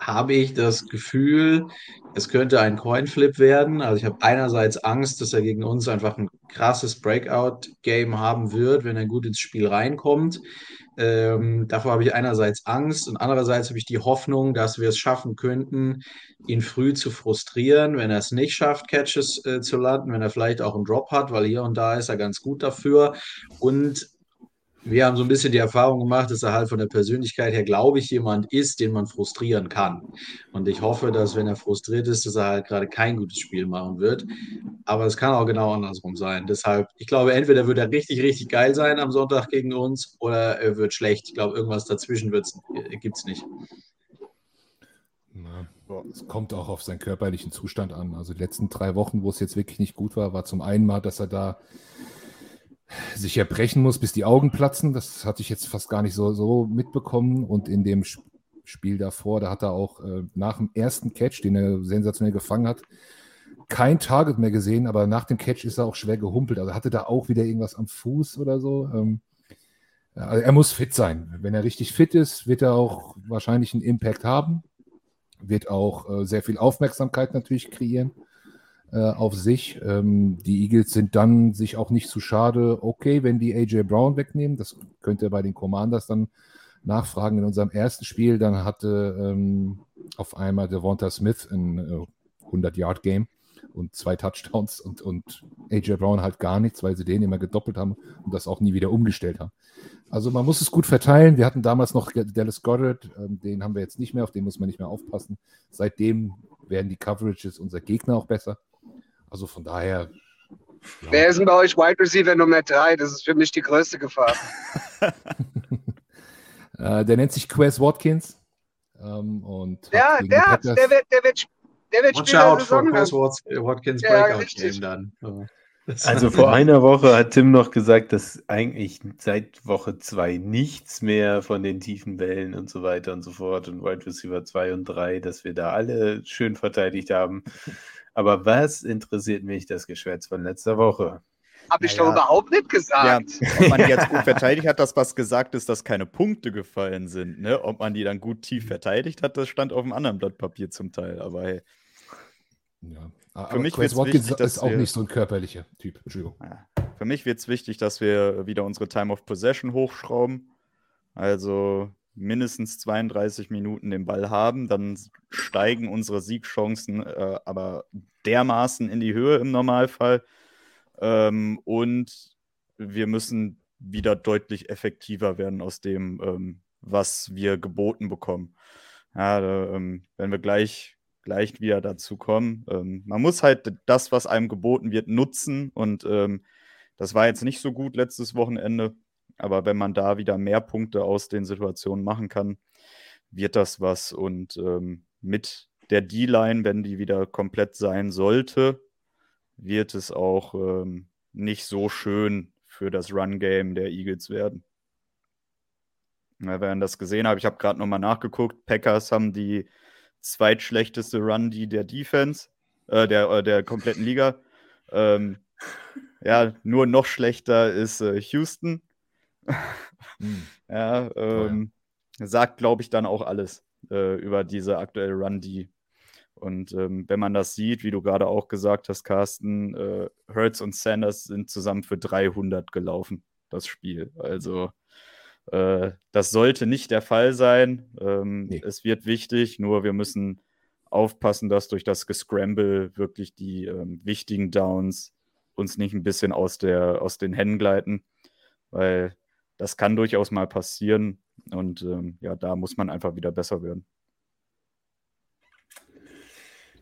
habe ich das Gefühl, es könnte ein Coinflip werden. Also ich habe einerseits Angst, dass er gegen uns einfach ein krasses Breakout-Game haben wird, wenn er gut ins Spiel reinkommt. Ähm, davor habe ich einerseits Angst und andererseits habe ich die Hoffnung, dass wir es schaffen könnten, ihn früh zu frustrieren, wenn er es nicht schafft, Catches äh, zu landen, wenn er vielleicht auch einen Drop hat, weil hier und da ist er ganz gut dafür. Und wir haben so ein bisschen die Erfahrung gemacht, dass er halt von der Persönlichkeit her, glaube ich, jemand ist, den man frustrieren kann. Und ich hoffe, dass wenn er frustriert ist, dass er halt gerade kein gutes Spiel machen wird. Aber es kann auch genau andersrum sein. Deshalb, ich glaube, entweder wird er richtig, richtig geil sein am Sonntag gegen uns oder er wird schlecht. Ich glaube, irgendwas dazwischen äh, gibt es nicht. Na, es kommt auch auf seinen körperlichen Zustand an. Also die letzten drei Wochen, wo es jetzt wirklich nicht gut war, war zum einen mal, dass er da sich erbrechen muss, bis die Augen platzen. Das hatte ich jetzt fast gar nicht so, so mitbekommen. Und in dem Spiel davor, da hat er auch äh, nach dem ersten Catch, den er sensationell gefangen hat, kein Target mehr gesehen, aber nach dem Catch ist er auch schwer gehumpelt. Also hatte da auch wieder irgendwas am Fuß oder so. Ähm, also er muss fit sein. Wenn er richtig fit ist, wird er auch wahrscheinlich einen Impact haben, wird auch äh, sehr viel Aufmerksamkeit natürlich kreieren auf sich. Ähm, die Eagles sind dann sich auch nicht zu schade, okay, wenn die AJ Brown wegnehmen. Das könnt ihr bei den Commanders dann nachfragen. In unserem ersten Spiel, dann hatte ähm, auf einmal Devonta Smith ein äh, 100-Yard-Game und zwei Touchdowns und, und AJ Brown halt gar nichts, weil sie den immer gedoppelt haben und das auch nie wieder umgestellt haben. Also man muss es gut verteilen. Wir hatten damals noch Dallas Goddard, ähm, den haben wir jetzt nicht mehr, auf den muss man nicht mehr aufpassen. Seitdem werden die Coverages unserer Gegner auch besser. Also von daher. Ja. Wer ist denn bei euch Wide Receiver Nummer 3? Das ist für mich die größte Gefahr. äh, der nennt sich Quez Watkins. Ähm, und ja, der, hat, der wird, der wird, der wird Watch Spieler out for Quez Watkins Breakout ja, Game dann. Also vor einer Woche hat Tim noch gesagt, dass eigentlich seit Woche 2 nichts mehr von den tiefen Wellen und so weiter und so fort und Wide Receiver 2 und 3, dass wir da alle schön verteidigt haben. Aber was interessiert mich das Geschwätz von letzter Woche? Habe ich naja. doch überhaupt nicht gesagt. Ja, ob man die jetzt gut verteidigt hat, dass was gesagt ist, dass keine Punkte gefallen sind. Ne? Ob man die dann gut tief verteidigt hat, das stand auf einem anderen Blatt Papier zum Teil. Aber hey. Ja. Für mich Chris Watkins wichtig, ist auch wir, nicht so ein körperlicher Typ. Entschuldigung. Für mich wird es wichtig, dass wir wieder unsere Time of Possession hochschrauben. Also mindestens 32 Minuten den Ball haben, dann steigen unsere Siegchancen äh, aber dermaßen in die Höhe im Normalfall. Ähm, und wir müssen wieder deutlich effektiver werden aus dem, ähm, was wir geboten bekommen. Ja, da, ähm, wenn wir gleich, gleich wieder dazu kommen. Ähm, man muss halt das, was einem geboten wird, nutzen. Und ähm, das war jetzt nicht so gut letztes Wochenende. Aber wenn man da wieder mehr Punkte aus den Situationen machen kann, wird das was. Und ähm, mit der D-Line, wenn die wieder komplett sein sollte, wird es auch ähm, nicht so schön für das Run-Game der Eagles werden. Ja, wer das gesehen hat, ich habe gerade nochmal nachgeguckt. Packers haben die zweitschlechteste Run-D der Defense, äh, der, äh, der kompletten Liga. Ähm, ja, nur noch schlechter ist äh, Houston hm. Ja, ähm, ja. sagt, glaube ich, dann auch alles äh, über diese aktuelle Run-D. Und ähm, wenn man das sieht, wie du gerade auch gesagt hast, Carsten, äh, Hertz und Sanders sind zusammen für 300 gelaufen, das Spiel. Also äh, das sollte nicht der Fall sein. Ähm, nee. Es wird wichtig, nur wir müssen aufpassen, dass durch das Gescramble wirklich die ähm, wichtigen Downs uns nicht ein bisschen aus, der, aus den Händen gleiten, weil das kann durchaus mal passieren. Und ähm, ja, da muss man einfach wieder besser werden.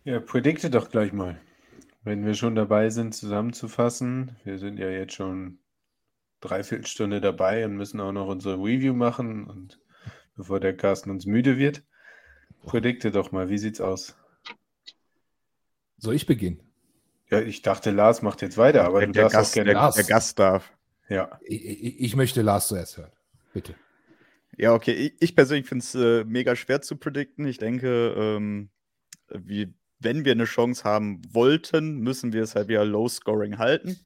Ja, predikte doch gleich mal, wenn wir schon dabei sind, zusammenzufassen. Wir sind ja jetzt schon dreiviertel Stunde dabei und müssen auch noch unsere Review machen. Und bevor der Carsten uns müde wird, predikte doch mal, wie sieht's aus? Soll ich beginnen? Ja, ich dachte, Lars macht jetzt weiter, aber der, du darfst Gast, auch gerne. Der, der Gast darf. Ja. Ich, ich, möchte Lars zuerst hören. Bitte. Ja, okay. Ich, ich persönlich finde es äh, mega schwer zu predikten. Ich denke, ähm, wie, wenn wir eine Chance haben wollten, müssen wir es halt wieder Low Scoring halten.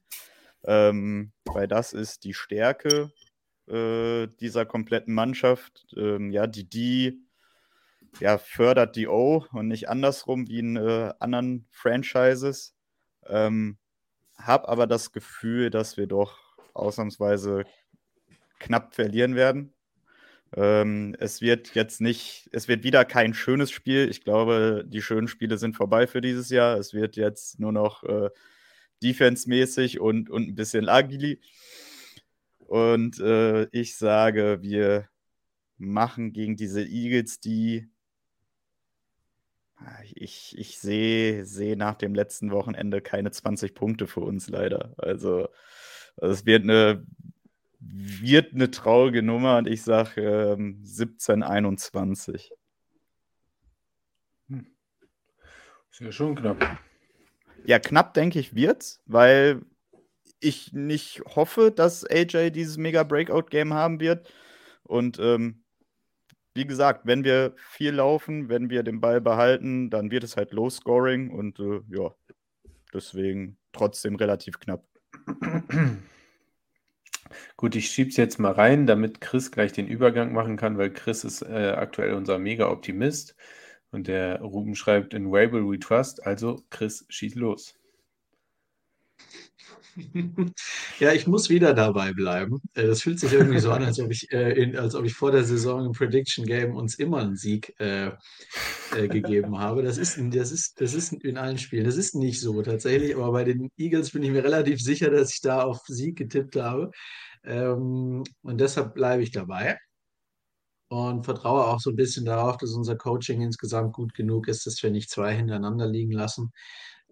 Ähm, weil das ist die Stärke äh, dieser kompletten Mannschaft. Ähm, ja, die die ja, fördert die O und nicht andersrum wie in äh, anderen Franchises. Ähm, hab aber das Gefühl, dass wir doch ausnahmsweise knapp verlieren werden. Ähm, es wird jetzt nicht, es wird wieder kein schönes Spiel. Ich glaube, die schönen Spiele sind vorbei für dieses Jahr. Es wird jetzt nur noch äh, defense-mäßig und, und ein bisschen Agili. Und äh, ich sage, wir machen gegen diese Eagles, die ich, ich sehe seh nach dem letzten Wochenende keine 20 Punkte für uns leider. Also es wird eine, wird eine traurige Nummer und ich sage ähm, 17, 21. Hm. Ist ja schon knapp. Ja, knapp denke ich wird's, weil ich nicht hoffe, dass AJ dieses mega Breakout-Game haben wird. Und ähm, wie gesagt, wenn wir viel laufen, wenn wir den Ball behalten, dann wird es halt Low Scoring und äh, ja, deswegen trotzdem relativ knapp. Gut, ich schiebe es jetzt mal rein, damit Chris gleich den Übergang machen kann, weil Chris ist äh, aktuell unser Mega-Optimist und der Ruben schreibt in Wable We Trust. Also, Chris, schieß los. Ja, ich muss wieder dabei bleiben. Äh, das fühlt sich irgendwie so an, als ob ich, äh, in, als ob ich vor der Saison im Prediction Game uns immer einen Sieg äh, äh, gegeben habe. Das ist, das, ist, das ist in allen Spielen. Das ist nicht so tatsächlich, aber bei den Eagles bin ich mir relativ sicher, dass ich da auf Sieg getippt habe. Ähm, und deshalb bleibe ich dabei und vertraue auch so ein bisschen darauf, dass unser Coaching insgesamt gut genug ist, dass wir nicht zwei hintereinander liegen lassen.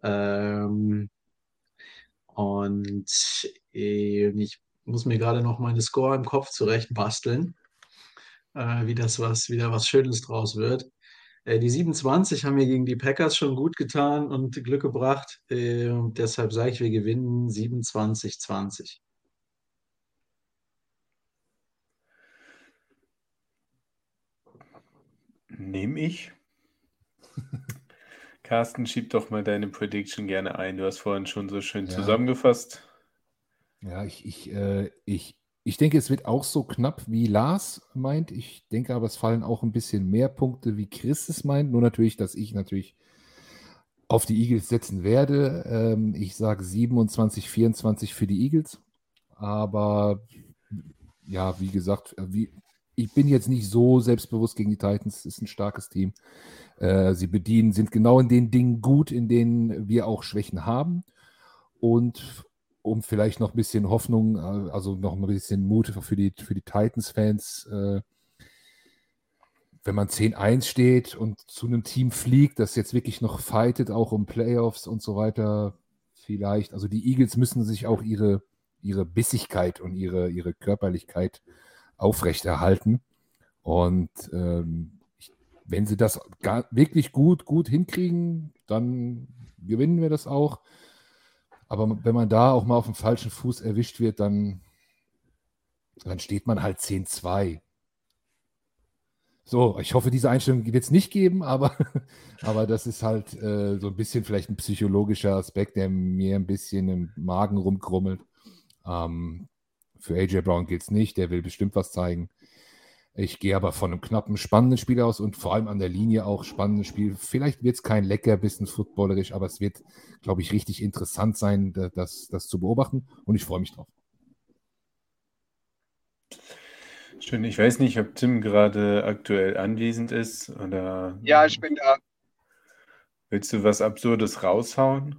Ähm, und äh, ich muss mir gerade noch meine Score im Kopf zurechtbasteln, äh, wie das was, wieder was Schönes draus wird. Äh, die 27 haben mir gegen die Packers schon gut getan und Glück gebracht. Äh, und deshalb sage ich, wir gewinnen 27-20. Nehme ich. Carsten, schieb doch mal deine Prediction gerne ein. Du hast vorhin schon so schön ja. zusammengefasst. Ja, ich, ich, äh, ich, ich denke, es wird auch so knapp, wie Lars meint. Ich denke aber, es fallen auch ein bisschen mehr Punkte, wie Chris es meint. Nur natürlich, dass ich natürlich auf die Eagles setzen werde. Ähm, ich sage 27, 24 für die Eagles. Aber ja, wie gesagt, äh, wie, ich bin jetzt nicht so selbstbewusst gegen die Titans. Es ist ein starkes Team. Äh, sie bedienen, sind genau in den Dingen gut, in denen wir auch Schwächen haben. Und um vielleicht noch ein bisschen Hoffnung, äh, also noch ein bisschen Mut für die, für die Titans-Fans, äh, wenn man 10-1 steht und zu einem Team fliegt, das jetzt wirklich noch fightet, auch um Playoffs und so weiter, vielleicht. Also die Eagles müssen sich auch ihre, ihre Bissigkeit und ihre, ihre Körperlichkeit aufrechterhalten. Und ähm, wenn sie das gar, wirklich gut, gut hinkriegen, dann gewinnen wir das auch. Aber wenn man da auch mal auf dem falschen Fuß erwischt wird, dann, dann steht man halt 10-2. So, ich hoffe, diese Einstellung wird es nicht geben, aber, aber das ist halt äh, so ein bisschen vielleicht ein psychologischer Aspekt, der mir ein bisschen im Magen rumkrummelt. Ähm, für AJ Brown gilt es nicht, der will bestimmt was zeigen. Ich gehe aber von einem knappen, spannenden Spiel aus und vor allem an der Linie auch spannendes Spiel. Vielleicht wird es kein lecker bisschen footballerisch, aber es wird, glaube ich, richtig interessant sein, das, das zu beobachten und ich freue mich drauf. Schön. Ich weiß nicht, ob Tim gerade aktuell anwesend ist oder. Ja, ich bin da. Willst du was Absurdes raushauen?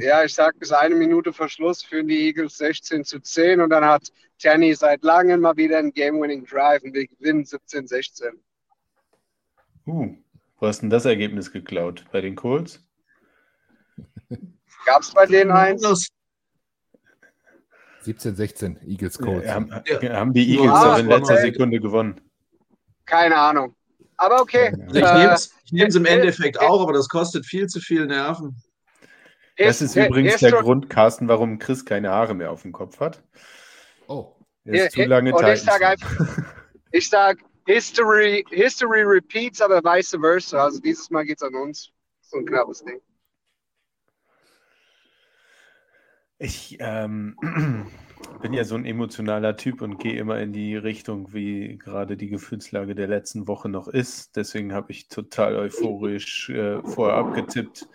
Ja, ich sag bis eine Minute Verschluss führen die Eagles 16 zu 10 und dann hat Tanny seit langem mal wieder einen Game-Winning Drive und wir gewinnen 17-16. Uh, wo hast denn das Ergebnis geklaut? Bei den Colts? Gab es bei denen eins? 17-16, Eagles Colts. Ja, haben, haben, die Eagles ah, in letzter Sekunde gewonnen? Keine Ahnung. Aber okay. Ich nehme es im Endeffekt auch, aber das kostet viel zu viel Nerven. Das ist übrigens der Grund, Carsten, warum Chris keine Haare mehr auf dem Kopf hat. Oh. Er ist zu lange Und ich sage einfach, ich sage, History, History repeats, aber vice versa. Also dieses Mal geht es an uns. So ein knappes Ding. Ich ähm, bin ja so ein emotionaler Typ und gehe immer in die Richtung, wie gerade die Gefühlslage der letzten Woche noch ist. Deswegen habe ich total euphorisch äh, vorher abgetippt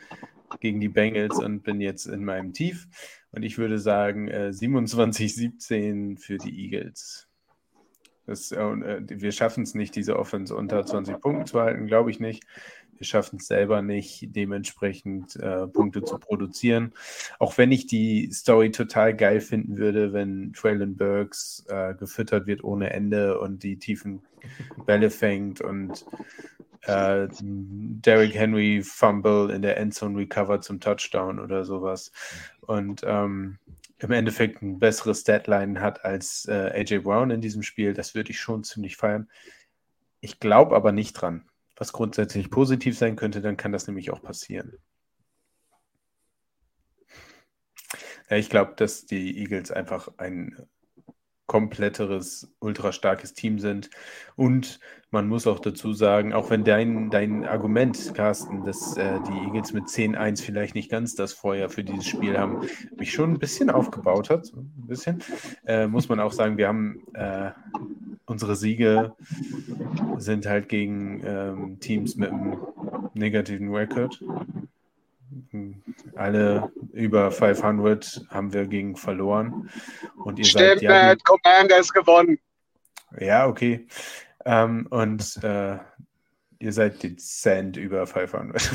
gegen die Bengals und bin jetzt in meinem Tief. Und ich würde sagen äh, 27-17 für die Eagles. Das, äh, wir schaffen es nicht, diese Offense unter 20 Punkten zu halten, glaube ich nicht. Wir schaffen es selber nicht, dementsprechend äh, Punkte zu produzieren. Auch wenn ich die Story total geil finden würde, wenn Traylon Burks äh, gefüttert wird ohne Ende und die tiefen Bälle fängt und äh, Derrick Henry Fumble in der Endzone Recover zum Touchdown oder sowas. Und ähm, im Endeffekt ein besseres Statline hat als äh, AJ Brown in diesem Spiel, das würde ich schon ziemlich feiern. Ich glaube aber nicht dran. Was grundsätzlich positiv sein könnte, dann kann das nämlich auch passieren. Ja, ich glaube, dass die Eagles einfach ein kompletteres, ultra starkes Team sind. Und man muss auch dazu sagen, auch wenn dein, dein Argument, Carsten, dass äh, die Eagles mit 10-1 vielleicht nicht ganz das Feuer für dieses Spiel haben, mich schon ein bisschen aufgebaut hat, ein bisschen, äh, muss man auch sagen, wir haben äh, unsere Siege sind halt gegen ähm, Teams mit einem negativen Record. Alle über 500 haben wir gegen verloren. Und ihr Stimmt, seid ja, Commanders gewonnen. Ja, okay. Ähm, und äh, ihr seid dezent über 500.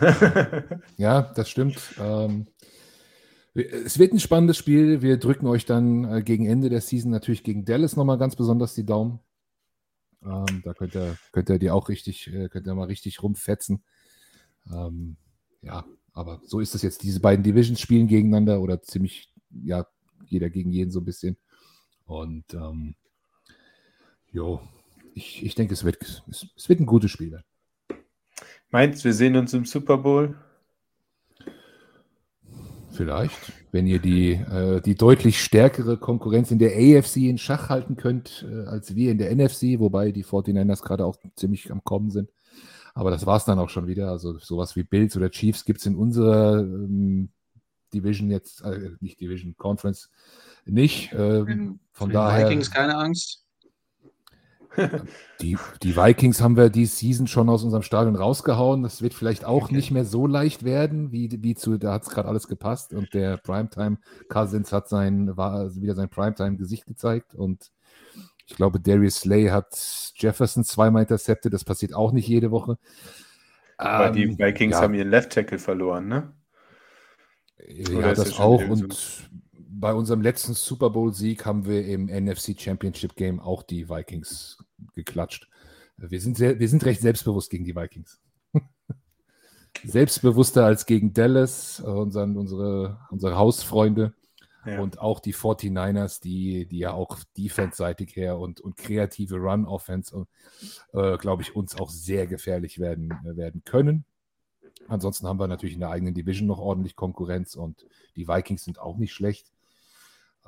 ja, das stimmt. Ähm, es wird ein spannendes Spiel. Wir drücken euch dann äh, gegen Ende der Season natürlich gegen Dallas nochmal ganz besonders die Daumen. Ähm, da könnt ihr, könnt ihr die auch richtig, äh, könnt ihr mal richtig rumfetzen. Ähm, ja, aber so ist es jetzt. Diese beiden Divisions spielen gegeneinander oder ziemlich, ja, jeder gegen jeden so ein bisschen. Und ähm, jo, ich, ich denke, es wird, es, es wird ein gutes Spiel. Meinst wir sehen uns im Super Bowl? Vielleicht, wenn ihr die, äh, die deutlich stärkere Konkurrenz in der AFC in Schach halten könnt, äh, als wir in der NFC, wobei die 49ers gerade auch ziemlich am Kommen sind. Aber das war es dann auch schon wieder. Also sowas wie Bills oder Chiefs gibt es in unserer ähm, Division jetzt, äh, nicht Division, Conference nicht. Ähm, von daher. Vikings keine Angst. Die, die Vikings haben wir die Season schon aus unserem Stadion rausgehauen. Das wird vielleicht auch okay. nicht mehr so leicht werden, wie, wie zu, da hat es gerade alles gepasst und der Primetime Cousins hat sein, war also wieder sein Primetime-Gesicht gezeigt und ich glaube, Darius Slay hat Jefferson zweimal intercepted, das passiert auch nicht jede Woche. Aber ähm, die Vikings ja. haben ihren Left Tackle verloren, ne? Ja, das auch und bei unserem letzten Super Bowl-Sieg haben wir im NFC Championship Game auch die Vikings geklatscht. Wir sind, sehr, wir sind recht selbstbewusst gegen die Vikings. Selbstbewusster als gegen Dallas, unseren, unsere, unsere Hausfreunde. Ja. Und auch die 49ers, die, die ja auch defense-seitig her und, und kreative Run-Offense, äh, glaube ich, uns auch sehr gefährlich werden, werden können. Ansonsten haben wir natürlich in der eigenen Division noch ordentlich Konkurrenz und die Vikings sind auch nicht schlecht.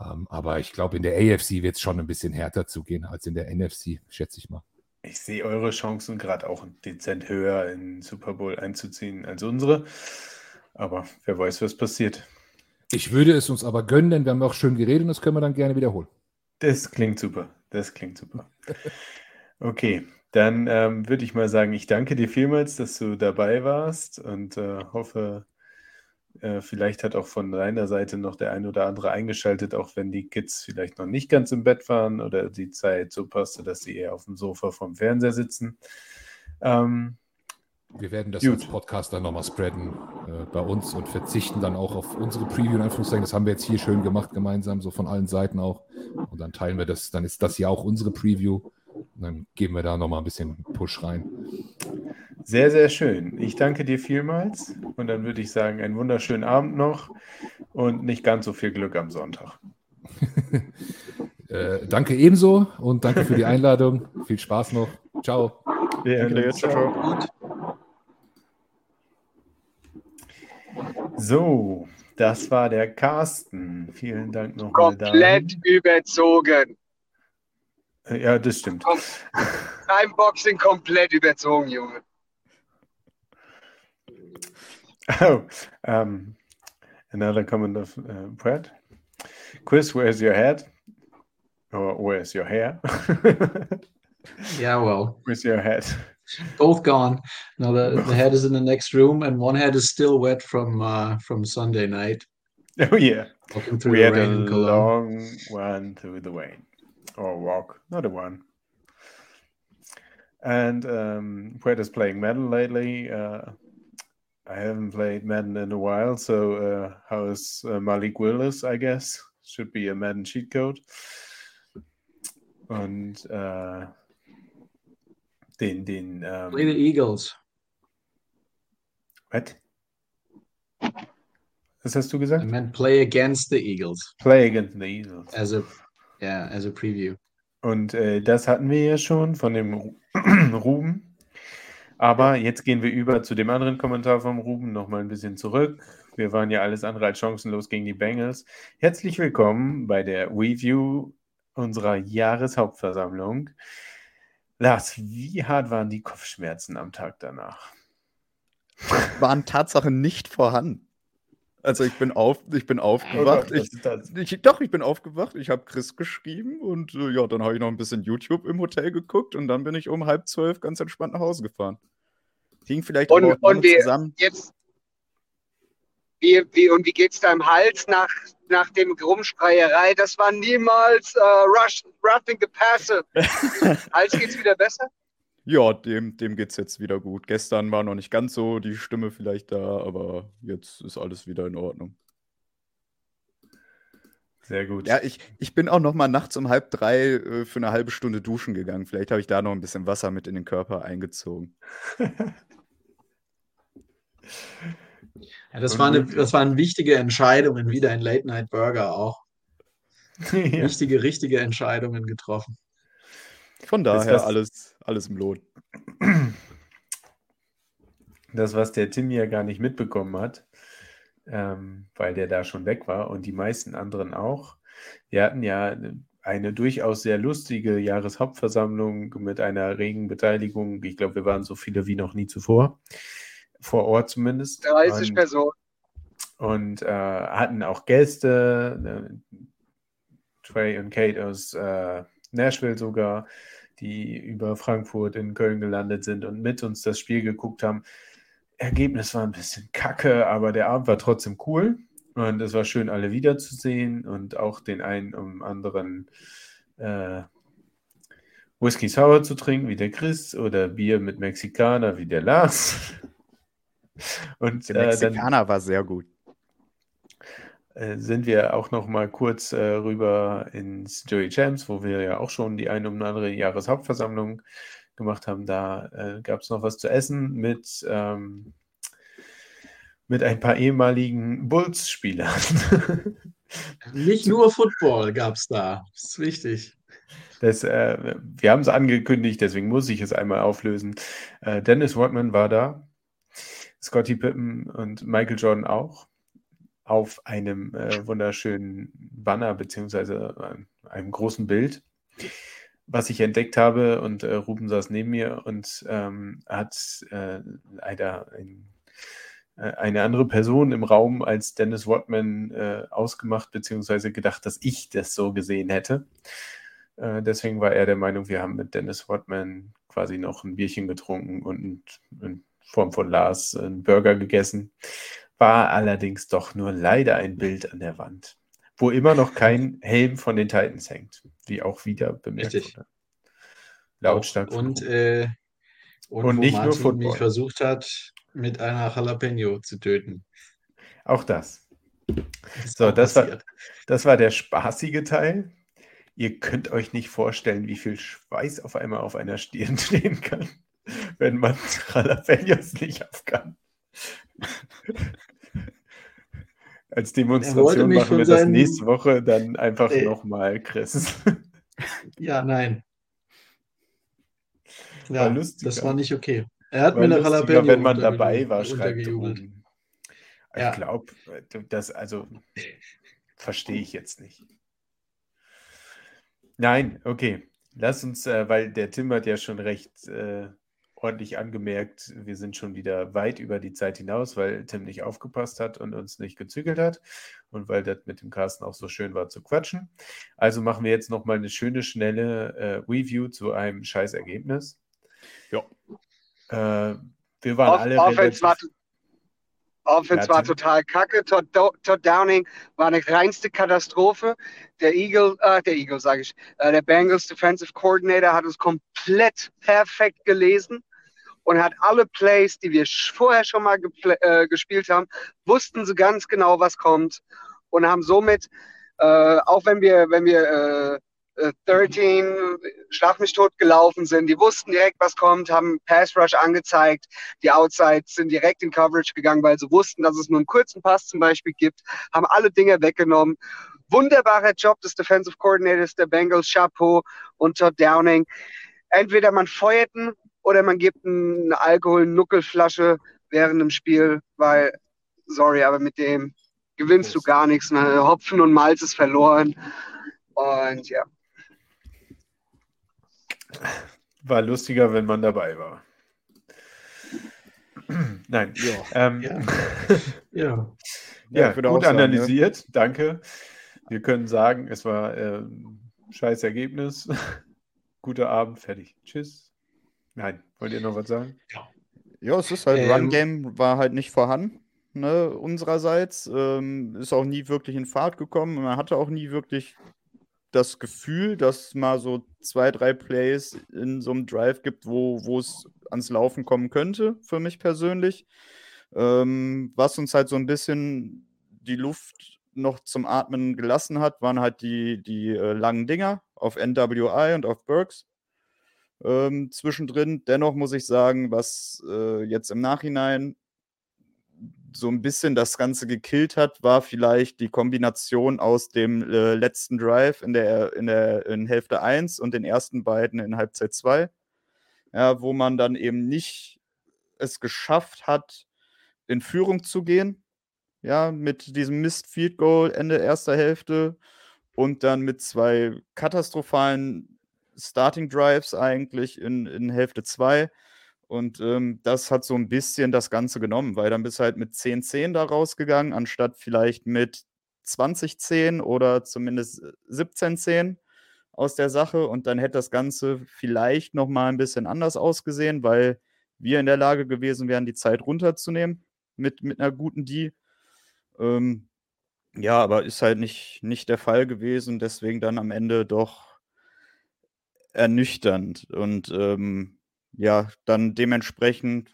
Ähm, aber ich glaube, in der AFC wird es schon ein bisschen härter zugehen als in der NFC, schätze ich mal. Ich sehe eure Chancen gerade auch dezent höher in Super Bowl einzuziehen als unsere. Aber wer weiß, was passiert. Ich würde es uns aber gönnen, denn wir haben auch schön geredet und das können wir dann gerne wiederholen. Das klingt super. Das klingt super. Okay, dann ähm, würde ich mal sagen, ich danke dir vielmals, dass du dabei warst und äh, hoffe, äh, vielleicht hat auch von deiner Seite noch der ein oder andere eingeschaltet, auch wenn die Kids vielleicht noch nicht ganz im Bett waren oder die Zeit so passte, dass sie eher auf dem Sofa vom Fernseher sitzen. Ähm, wir werden das Gut. als Podcast dann nochmal spreaden äh, bei uns und verzichten dann auch auf unsere Preview in Anführungszeichen. Das haben wir jetzt hier schön gemacht, gemeinsam, so von allen Seiten auch. Und dann teilen wir das, dann ist das ja auch unsere Preview. Dann geben wir da nochmal ein bisschen Push rein. Sehr, sehr schön. Ich danke dir vielmals und dann würde ich sagen, einen wunderschönen Abend noch und nicht ganz so viel Glück am Sonntag. äh, danke ebenso und danke für die Einladung. Viel Spaß noch. Ciao. Ja, danke, ciao. So, das war der Carsten. Vielen Dank nochmal. Komplett überzogen. Ja, das stimmt. Timeboxing komplett überzogen, Junge. Oh, um, another comment of uh, Brad. Chris, where's your head? Or where's your hair? yeah, well. Where's your head? Both gone. Now the, the head is in the next room, and one head is still wet from uh, from Sunday night. Oh yeah. Walking through We the had a in long one through the rain. Or walk, not a one. And um, is playing Madden lately. Uh, I haven't played Madden in a while, so uh, how is uh, Malik Willis, I guess? Should be a Madden cheat code. Und äh, den, den, Play the Eagles. What? Was hast du I meant play against the Eagles Play against the Eagles. as a yeah as a preview. Und äh, das hatten wir ja schon von dem Ru- Ruben. Aber jetzt gehen wir über zu dem anderen Kommentar vom Ruben nochmal ein bisschen zurück. Wir waren ja alles andere als chancenlos gegen die Bengals. Herzlich willkommen bei der Review unserer Jahreshauptversammlung. Lars, wie hart waren die Kopfschmerzen am Tag danach? Waren Tatsache nicht vorhanden. Also ich bin auf, ich bin aufgewacht. was ich, ist das? ich, doch, ich bin aufgewacht. Ich habe Chris geschrieben und äh, ja, dann habe ich noch ein bisschen YouTube im Hotel geguckt und dann bin ich um halb zwölf ganz entspannt nach Hause gefahren. Hing vielleicht Und- auch und wir- zusammen. Jetzt, wie, wie, und wie geht's deinem Hals nach, nach dem Rumschreierei? Das war niemals äh, Rush, Roughing the Passe. Hals geht's wieder besser? Ja, dem, dem geht's jetzt wieder gut. Gestern war noch nicht ganz so die Stimme vielleicht da, aber jetzt ist alles wieder in Ordnung. Sehr gut. Ja, ich, ich bin auch noch mal nachts um halb drei äh, für eine halbe Stunde duschen gegangen. Vielleicht habe ich da noch ein bisschen Wasser mit in den Körper eingezogen. Ja, das, war eine, das waren wichtige Entscheidungen, wieder ein Late Night Burger auch. ja. Wichtige, richtige Entscheidungen getroffen. Von daher alles, alles im Lot. Das, was der Tim ja gar nicht mitbekommen hat, ähm, weil der da schon weg war und die meisten anderen auch. Wir hatten ja eine durchaus sehr lustige Jahreshauptversammlung mit einer regen Beteiligung. Ich glaube, wir waren so viele wie noch nie zuvor, vor Ort zumindest. 30 Und- Personen. und äh, hatten auch Gäste, äh, Trey und Kate aus äh, Nashville sogar, die über Frankfurt in Köln gelandet sind und mit uns das Spiel geguckt haben. Ergebnis war ein bisschen kacke, aber der Abend war trotzdem cool und es war schön, alle wiederzusehen und auch den einen um anderen äh, Whisky Sour zu trinken, wie der Chris, oder Bier mit Mexikaner, wie der Lars. Und Der äh, dann Mexikaner war sehr gut. Äh, sind wir auch noch mal kurz äh, rüber ins Joey Champs, wo wir ja auch schon die eine oder andere Jahreshauptversammlung gemacht haben. Da äh, gab es noch was zu essen mit, ähm, mit ein paar ehemaligen Bulls-Spielern. Nicht nur Football gab es da. Das ist wichtig. Das, äh, wir haben es angekündigt, deswegen muss ich es einmal auflösen. Äh, Dennis Rodman war da, Scotty Pippen und Michael Jordan auch auf einem äh, wunderschönen Banner beziehungsweise äh, einem großen Bild, was ich entdeckt habe und äh, Ruben saß neben mir und ähm, hat äh, leider ein, äh, eine andere Person im Raum als Dennis Rodman äh, ausgemacht beziehungsweise gedacht, dass ich das so gesehen hätte. Deswegen war er der Meinung, wir haben mit Dennis Rodman quasi noch ein Bierchen getrunken und in Form von Lars einen Burger gegessen. War allerdings doch nur leider ein Bild an der Wand, wo immer noch kein Helm von den Titans hängt, wie auch wieder bemerkt Richtig. wurde. Lautstark. Und, äh, und, Und nicht nur Martin Football. mich versucht hat, mit einer Jalapeno zu töten. Auch das. So, das war, das war der spaßige Teil. Ihr könnt euch nicht vorstellen, wie viel Schweiß auf einmal auf einer Stirn stehen kann, wenn man Jalapenos nicht auf kann. Als Demonstration machen wir das nächste Woche dann einfach Äh. nochmal, Chris. Ja, nein. War Ja, lustiger. das war nicht okay. Er hat War mir eine Jalapeno wenn man dabei war, schreibt. Ja. Ich glaube, das also verstehe ich jetzt nicht. Nein, okay. Lass uns, äh, weil der Tim hat ja schon recht äh, ordentlich angemerkt, wir sind schon wieder weit über die Zeit hinaus, weil Tim nicht aufgepasst hat und uns nicht gezügelt hat und weil das mit dem Carsten auch so schön war zu quatschen. Also machen wir jetzt nochmal eine schöne, schnelle äh, Review zu einem Scheißergebnis. Ja. Äh, wir waren Off alle Offense war, Offense war total kacke. Todd, Todd, Downing war eine reinste Katastrophe. Der Eagle, äh, der Eagle sage ich, äh, der Bengals Defensive Coordinator hat es komplett perfekt gelesen und hat alle Plays, die wir vorher schon mal äh, gespielt haben, wussten sie ganz genau, was kommt und haben somit, äh, auch wenn wir, wenn wir 13 äh, Schlag mich tot gelaufen sind. Die wussten direkt, was kommt, haben Pass Rush angezeigt. Die Outsides sind direkt in Coverage gegangen, weil sie wussten, dass es nur einen kurzen Pass zum Beispiel gibt, haben alle Dinge weggenommen. Wunderbarer Job des Defensive Coordinators der Bengals, Chapeau und Todd Downing. Entweder man feuert ihn oder man gibt eine Alkohol-Nuckelflasche während dem Spiel, weil, sorry, aber mit dem gewinnst du gar nichts. Ne? Hopfen und Malz ist verloren. Und ja. War lustiger, wenn man dabei war. Nein. Ja. Ähm, ja. ja. ja gut analysiert. Sagen, Danke. Wir können sagen, es war äh, ein scheiß Ergebnis. Guter Abend, fertig. Tschüss. Nein, wollt ihr noch was sagen? Ja, ja es ist halt, ähm, Run-Game war halt nicht vorhanden, ne, unsererseits. Ähm, ist auch nie wirklich in Fahrt gekommen. Man hatte auch nie wirklich das Gefühl, dass mal so zwei, drei Plays in so einem Drive gibt, wo es ans Laufen kommen könnte, für mich persönlich. Ähm, was uns halt so ein bisschen die Luft noch zum Atmen gelassen hat, waren halt die, die äh, langen Dinger auf NWI und auf Burks ähm, zwischendrin. Dennoch muss ich sagen, was äh, jetzt im Nachhinein so ein bisschen das Ganze gekillt hat, war vielleicht die Kombination aus dem äh, letzten Drive in der, in der in Hälfte 1 und den ersten beiden in Halbzeit 2. Ja, wo man dann eben nicht es geschafft hat, in Führung zu gehen. Ja, mit diesem Mist Field Goal Ende erster Hälfte und dann mit zwei katastrophalen Starting Drives eigentlich in, in Hälfte 2 und ähm, das hat so ein bisschen das Ganze genommen, weil dann bist du halt mit 10-10 da rausgegangen, anstatt vielleicht mit 20-10 oder zumindest 17-10 aus der Sache. Und dann hätte das Ganze vielleicht nochmal ein bisschen anders ausgesehen, weil wir in der Lage gewesen wären, die Zeit runterzunehmen mit, mit einer guten D. Ähm, ja, aber ist halt nicht, nicht der Fall gewesen. Deswegen dann am Ende doch ernüchternd. Und ähm, ja, dann dementsprechend,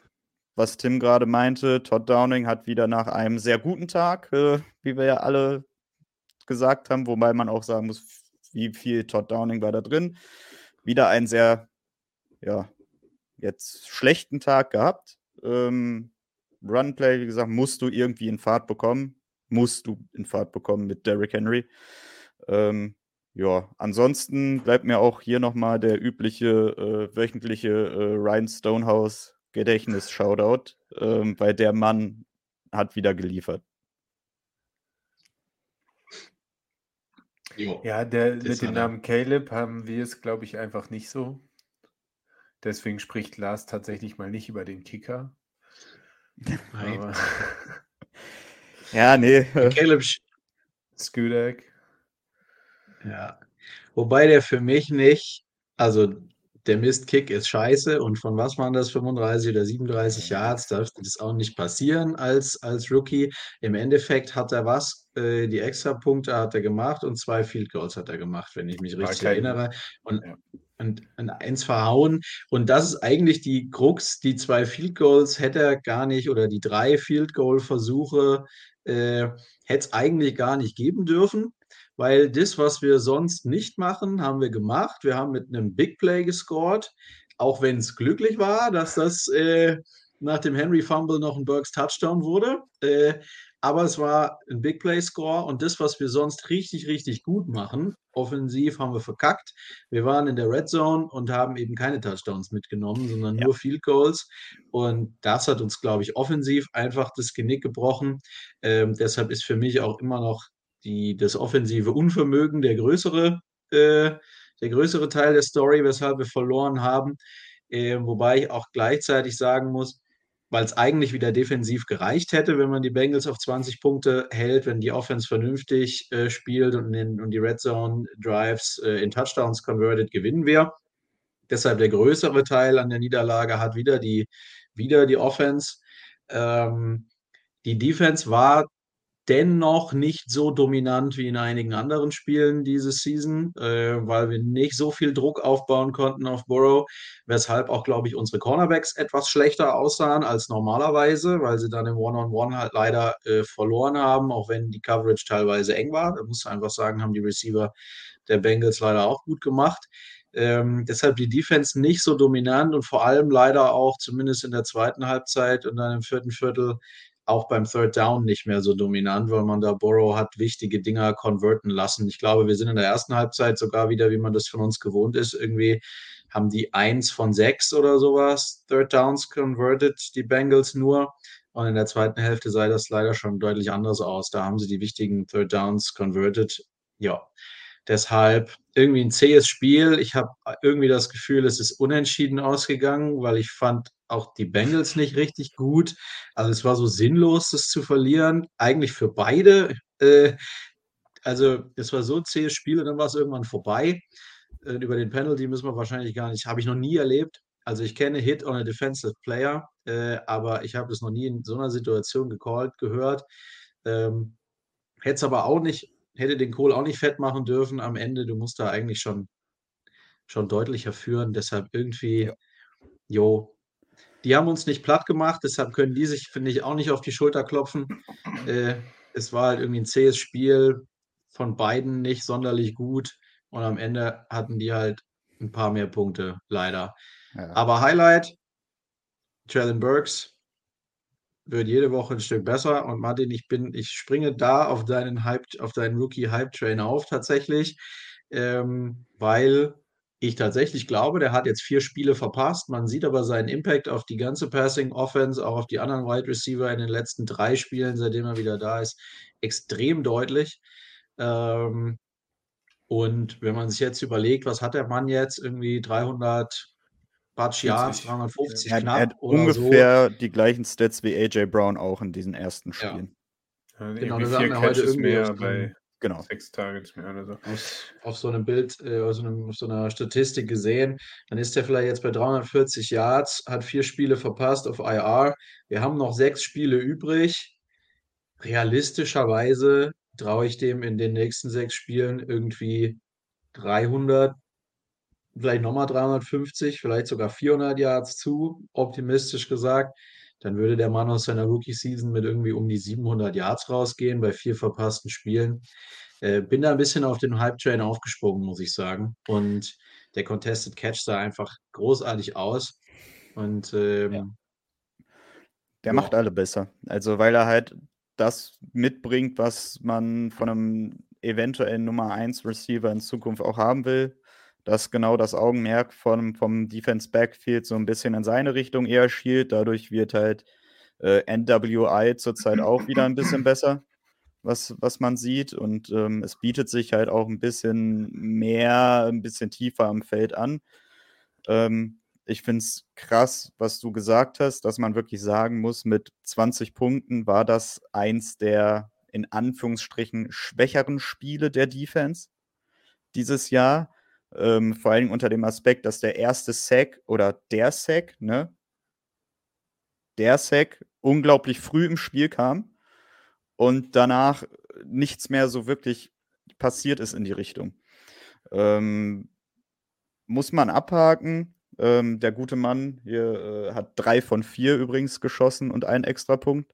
was Tim gerade meinte, Todd Downing hat wieder nach einem sehr guten Tag, äh, wie wir ja alle gesagt haben, wobei man auch sagen muss, wie viel Todd Downing war da drin. Wieder einen sehr, ja, jetzt schlechten Tag gehabt. Ähm, Runplay, wie gesagt, musst du irgendwie in Fahrt bekommen. Musst du in Fahrt bekommen mit Derrick Henry. Ähm, ja, ansonsten bleibt mir auch hier nochmal der übliche äh, wöchentliche äh, Ryan Stonehouse Gedächtnis-Shoutout, ähm, weil der Mann hat wieder geliefert. Ja, der, mit dem Namen Caleb haben wir es, glaube ich, einfach nicht so. Deswegen spricht Lars tatsächlich mal nicht über den Kicker. Nein. ja, nee. Caleb Skudak. Ja. Wobei der für mich nicht, also der Mistkick ist scheiße und von was waren das, 35 oder 37 Yards, darf das auch nicht passieren als, als Rookie. Im Endeffekt hat er was, äh, die Extrapunkte hat er gemacht und zwei Field Goals hat er gemacht, wenn ich mich richtig kein, erinnere. Und, ja. und, und eins verhauen. Und das ist eigentlich die Krux, die zwei Field Goals hätte er gar nicht oder die drei Field Goal Versuche äh, hätte es eigentlich gar nicht geben dürfen weil das, was wir sonst nicht machen, haben wir gemacht. Wir haben mit einem Big Play gescored, auch wenn es glücklich war, dass das äh, nach dem Henry Fumble noch ein Burks Touchdown wurde. Äh, aber es war ein Big Play Score und das, was wir sonst richtig, richtig gut machen, offensiv haben wir verkackt. Wir waren in der Red Zone und haben eben keine Touchdowns mitgenommen, sondern ja. nur Field Goals. Und das hat uns, glaube ich, offensiv einfach das Genick gebrochen. Ähm, deshalb ist für mich auch immer noch die, das offensive Unvermögen der größere, äh, der größere Teil der Story, weshalb wir verloren haben. Äh, wobei ich auch gleichzeitig sagen muss, weil es eigentlich wieder defensiv gereicht hätte, wenn man die Bengals auf 20 Punkte hält, wenn die Offense vernünftig äh, spielt und, in, und die Red Zone Drives äh, in Touchdowns converted, gewinnen wir. Deshalb der größere Teil an der Niederlage hat wieder die, wieder die Offense. Ähm, die Defense war dennoch nicht so dominant wie in einigen anderen Spielen diese Season, äh, weil wir nicht so viel Druck aufbauen konnten auf Burrow, weshalb auch, glaube ich, unsere Cornerbacks etwas schlechter aussahen als normalerweise, weil sie dann im One-on-One halt leider äh, verloren haben, auch wenn die Coverage teilweise eng war. Da muss einfach sagen, haben die Receiver der Bengals leider auch gut gemacht. Ähm, deshalb die Defense nicht so dominant und vor allem leider auch zumindest in der zweiten Halbzeit und dann im vierten Viertel auch beim Third Down nicht mehr so dominant, weil man da Borrow hat wichtige Dinger konverten lassen. Ich glaube, wir sind in der ersten Halbzeit sogar wieder, wie man das von uns gewohnt ist, irgendwie haben die eins von sechs oder sowas Third Downs converted, die Bengals nur. Und in der zweiten Hälfte sah das leider schon deutlich anders aus. Da haben sie die wichtigen Third Downs converted. Ja, Deshalb irgendwie ein zähes Spiel. Ich habe irgendwie das Gefühl, es ist unentschieden ausgegangen, weil ich fand auch die Bengals nicht richtig gut. Also es war so sinnlos, das zu verlieren. Eigentlich für beide. Äh, also es war so ein zähes Spiel und dann war es irgendwann vorbei. Äh, über den Penalty müssen wir wahrscheinlich gar nicht, habe ich noch nie erlebt. Also ich kenne Hit on a Defensive Player, äh, aber ich habe das noch nie in so einer Situation gecallt, gehört. Ähm, Hätte es aber auch nicht hätte den Kohl auch nicht fett machen dürfen am Ende. Du musst da eigentlich schon, schon deutlicher führen. Deshalb irgendwie, ja. jo, die haben uns nicht platt gemacht, deshalb können die sich, finde ich, auch nicht auf die Schulter klopfen. Äh, es war halt irgendwie ein zähes Spiel, von beiden nicht sonderlich gut. Und am Ende hatten die halt ein paar mehr Punkte, leider. Ja. Aber Highlight, Traylon Burks, wird jede Woche ein Stück besser. Und Martin, ich bin, ich springe da auf deinen Hype, auf deinen Rookie-Hype-Train auf tatsächlich, ähm, weil ich tatsächlich glaube, der hat jetzt vier Spiele verpasst. Man sieht aber seinen Impact auf die ganze Passing Offense, auch auf die anderen Wide Receiver in den letzten drei Spielen, seitdem er wieder da ist, extrem deutlich. Ähm, und wenn man sich jetzt überlegt, was hat der Mann jetzt? Irgendwie 300, Batsch Yards, 350 ja, knapp. Er hat ungefähr so. die gleichen Stats wie AJ Brown auch in diesen ersten Spielen. Ja. genau, das haben wir heute irgendwie mehr bei genau. sechs Targets mehr oder so. Auf, auf so einem Bild, äh, auf, so einem, auf so einer Statistik gesehen, dann ist er vielleicht jetzt bei 340 Yards, hat vier Spiele verpasst auf IR. Wir haben noch sechs Spiele übrig. Realistischerweise traue ich dem in den nächsten sechs Spielen irgendwie 300 vielleicht nochmal 350, vielleicht sogar 400 Yards zu, optimistisch gesagt. Dann würde der Mann aus seiner Rookie-Season mit irgendwie um die 700 Yards rausgehen bei vier verpassten Spielen. Äh, bin da ein bisschen auf den Hype-Train aufgesprungen, muss ich sagen. Und der Contested Catch sah einfach großartig aus. Und ähm, ja. der ja. macht alle besser. Also, weil er halt das mitbringt, was man von einem eventuellen Nummer 1 Receiver in Zukunft auch haben will dass genau das Augenmerk vom, vom Defense Backfield so ein bisschen in seine Richtung eher schielt. Dadurch wird halt äh, NWI zurzeit auch wieder ein bisschen besser, was, was man sieht. Und ähm, es bietet sich halt auch ein bisschen mehr, ein bisschen tiefer am Feld an. Ähm, ich finde es krass, was du gesagt hast, dass man wirklich sagen muss, mit 20 Punkten war das eins der in Anführungsstrichen schwächeren Spiele der Defense dieses Jahr. Ähm, vor allem unter dem Aspekt, dass der erste Sack oder der Sack, ne? Der Sack unglaublich früh im Spiel kam und danach nichts mehr so wirklich passiert ist in die Richtung. Ähm, muss man abhaken. Ähm, der gute Mann hier äh, hat drei von vier übrigens geschossen und einen Extrapunkt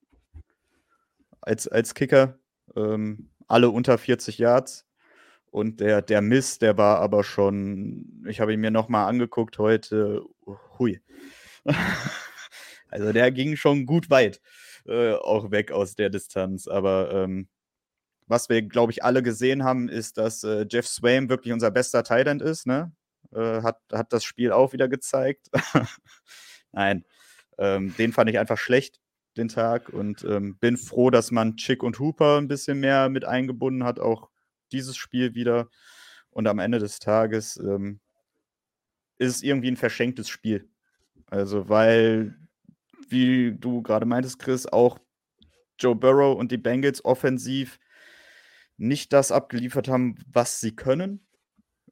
als, als Kicker. Ähm, alle unter 40 Yards. Und der, der Mist, der war aber schon, ich habe ihn mir nochmal angeguckt heute, hui. also der ging schon gut weit, äh, auch weg aus der Distanz. Aber ähm, was wir, glaube ich, alle gesehen haben, ist, dass äh, Jeff Swain wirklich unser bester Thailand ist. Ne? Äh, hat, hat das Spiel auch wieder gezeigt. Nein, ähm, den fand ich einfach schlecht, den Tag. Und ähm, bin froh, dass man Chick und Hooper ein bisschen mehr mit eingebunden hat, auch dieses Spiel wieder. Und am Ende des Tages ähm, ist es irgendwie ein verschenktes Spiel. Also, weil, wie du gerade meintest, Chris, auch Joe Burrow und die Bengals offensiv nicht das abgeliefert haben, was sie können.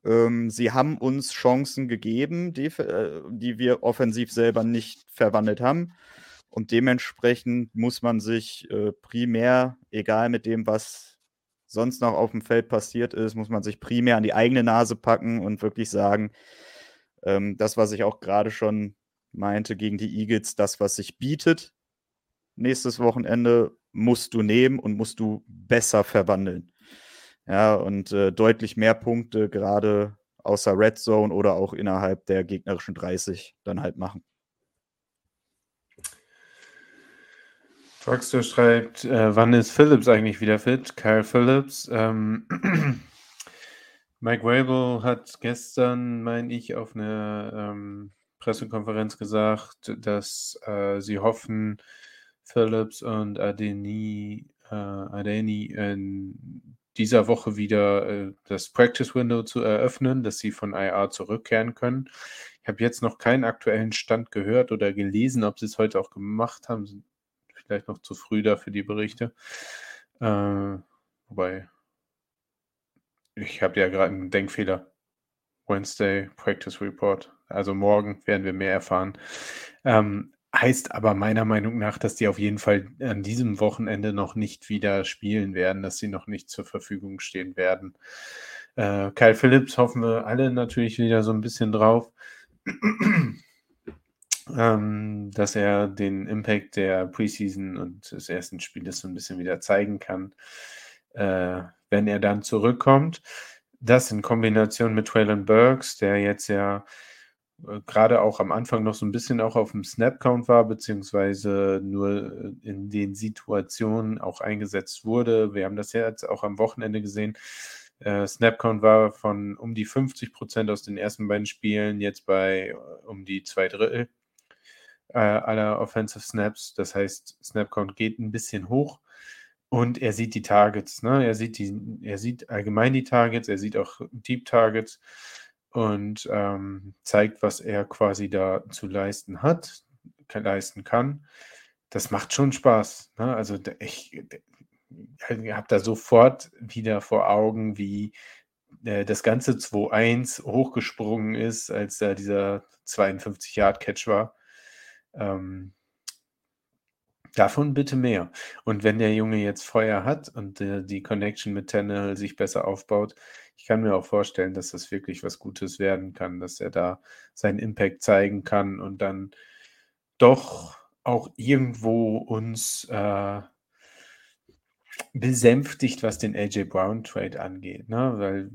Ähm, sie haben uns Chancen gegeben, die, äh, die wir offensiv selber nicht verwandelt haben. Und dementsprechend muss man sich äh, primär, egal mit dem, was sonst noch auf dem Feld passiert ist, muss man sich primär an die eigene Nase packen und wirklich sagen, ähm, das, was ich auch gerade schon meinte gegen die Eagles, das, was sich bietet, nächstes Wochenende musst du nehmen und musst du besser verwandeln. Ja, und äh, deutlich mehr Punkte, gerade außer Red Zone oder auch innerhalb der gegnerischen 30 dann halt machen. Drugster schreibt, äh, wann ist Phillips eigentlich wieder fit? Kyle Phillips. Ähm, Mike Wabel hat gestern, meine ich, auf einer ähm, Pressekonferenz gesagt, dass äh, sie hoffen, Phillips und Adeni, äh, Adeni in dieser Woche wieder äh, das Practice Window zu eröffnen, dass sie von IR zurückkehren können. Ich habe jetzt noch keinen aktuellen Stand gehört oder gelesen, ob sie es heute auch gemacht haben vielleicht noch zu früh da für die Berichte. Äh, wobei, ich habe ja gerade einen Denkfehler. Wednesday Practice Report. Also morgen werden wir mehr erfahren. Ähm, heißt aber meiner Meinung nach, dass die auf jeden Fall an diesem Wochenende noch nicht wieder spielen werden, dass sie noch nicht zur Verfügung stehen werden. Äh, Kyle Phillips hoffen wir alle natürlich wieder so ein bisschen drauf ähm, dass er den Impact der Preseason und des ersten Spieles so ein bisschen wieder zeigen kann, äh, wenn er dann zurückkommt. Das in Kombination mit Traylon Burks, der jetzt ja äh, gerade auch am Anfang noch so ein bisschen auch auf dem Snap-Count war, beziehungsweise nur in den Situationen auch eingesetzt wurde. Wir haben das ja jetzt auch am Wochenende gesehen. Äh, Snapcount war von um die 50 Prozent aus den ersten beiden Spielen jetzt bei äh, um die zwei Drittel äh, aller Offensive Snaps. Das heißt, Snapcount geht ein bisschen hoch und er sieht die Targets. Ne? Er, sieht die, er sieht allgemein die Targets, er sieht auch Deep Targets und ähm, zeigt, was er quasi da zu leisten hat, kann, leisten kann. Das macht schon Spaß. Ne? Also ich, ich habe da sofort wieder vor Augen, wie äh, das ganze 2-1 hochgesprungen ist, als da dieser 52-Yard-Catch war. Ähm, davon bitte mehr. Und wenn der Junge jetzt Feuer hat und äh, die Connection mit Tannehill sich besser aufbaut, ich kann mir auch vorstellen, dass das wirklich was Gutes werden kann, dass er da seinen Impact zeigen kann und dann doch auch irgendwo uns äh, besänftigt, was den AJ Brown Trade angeht. Ne? Weil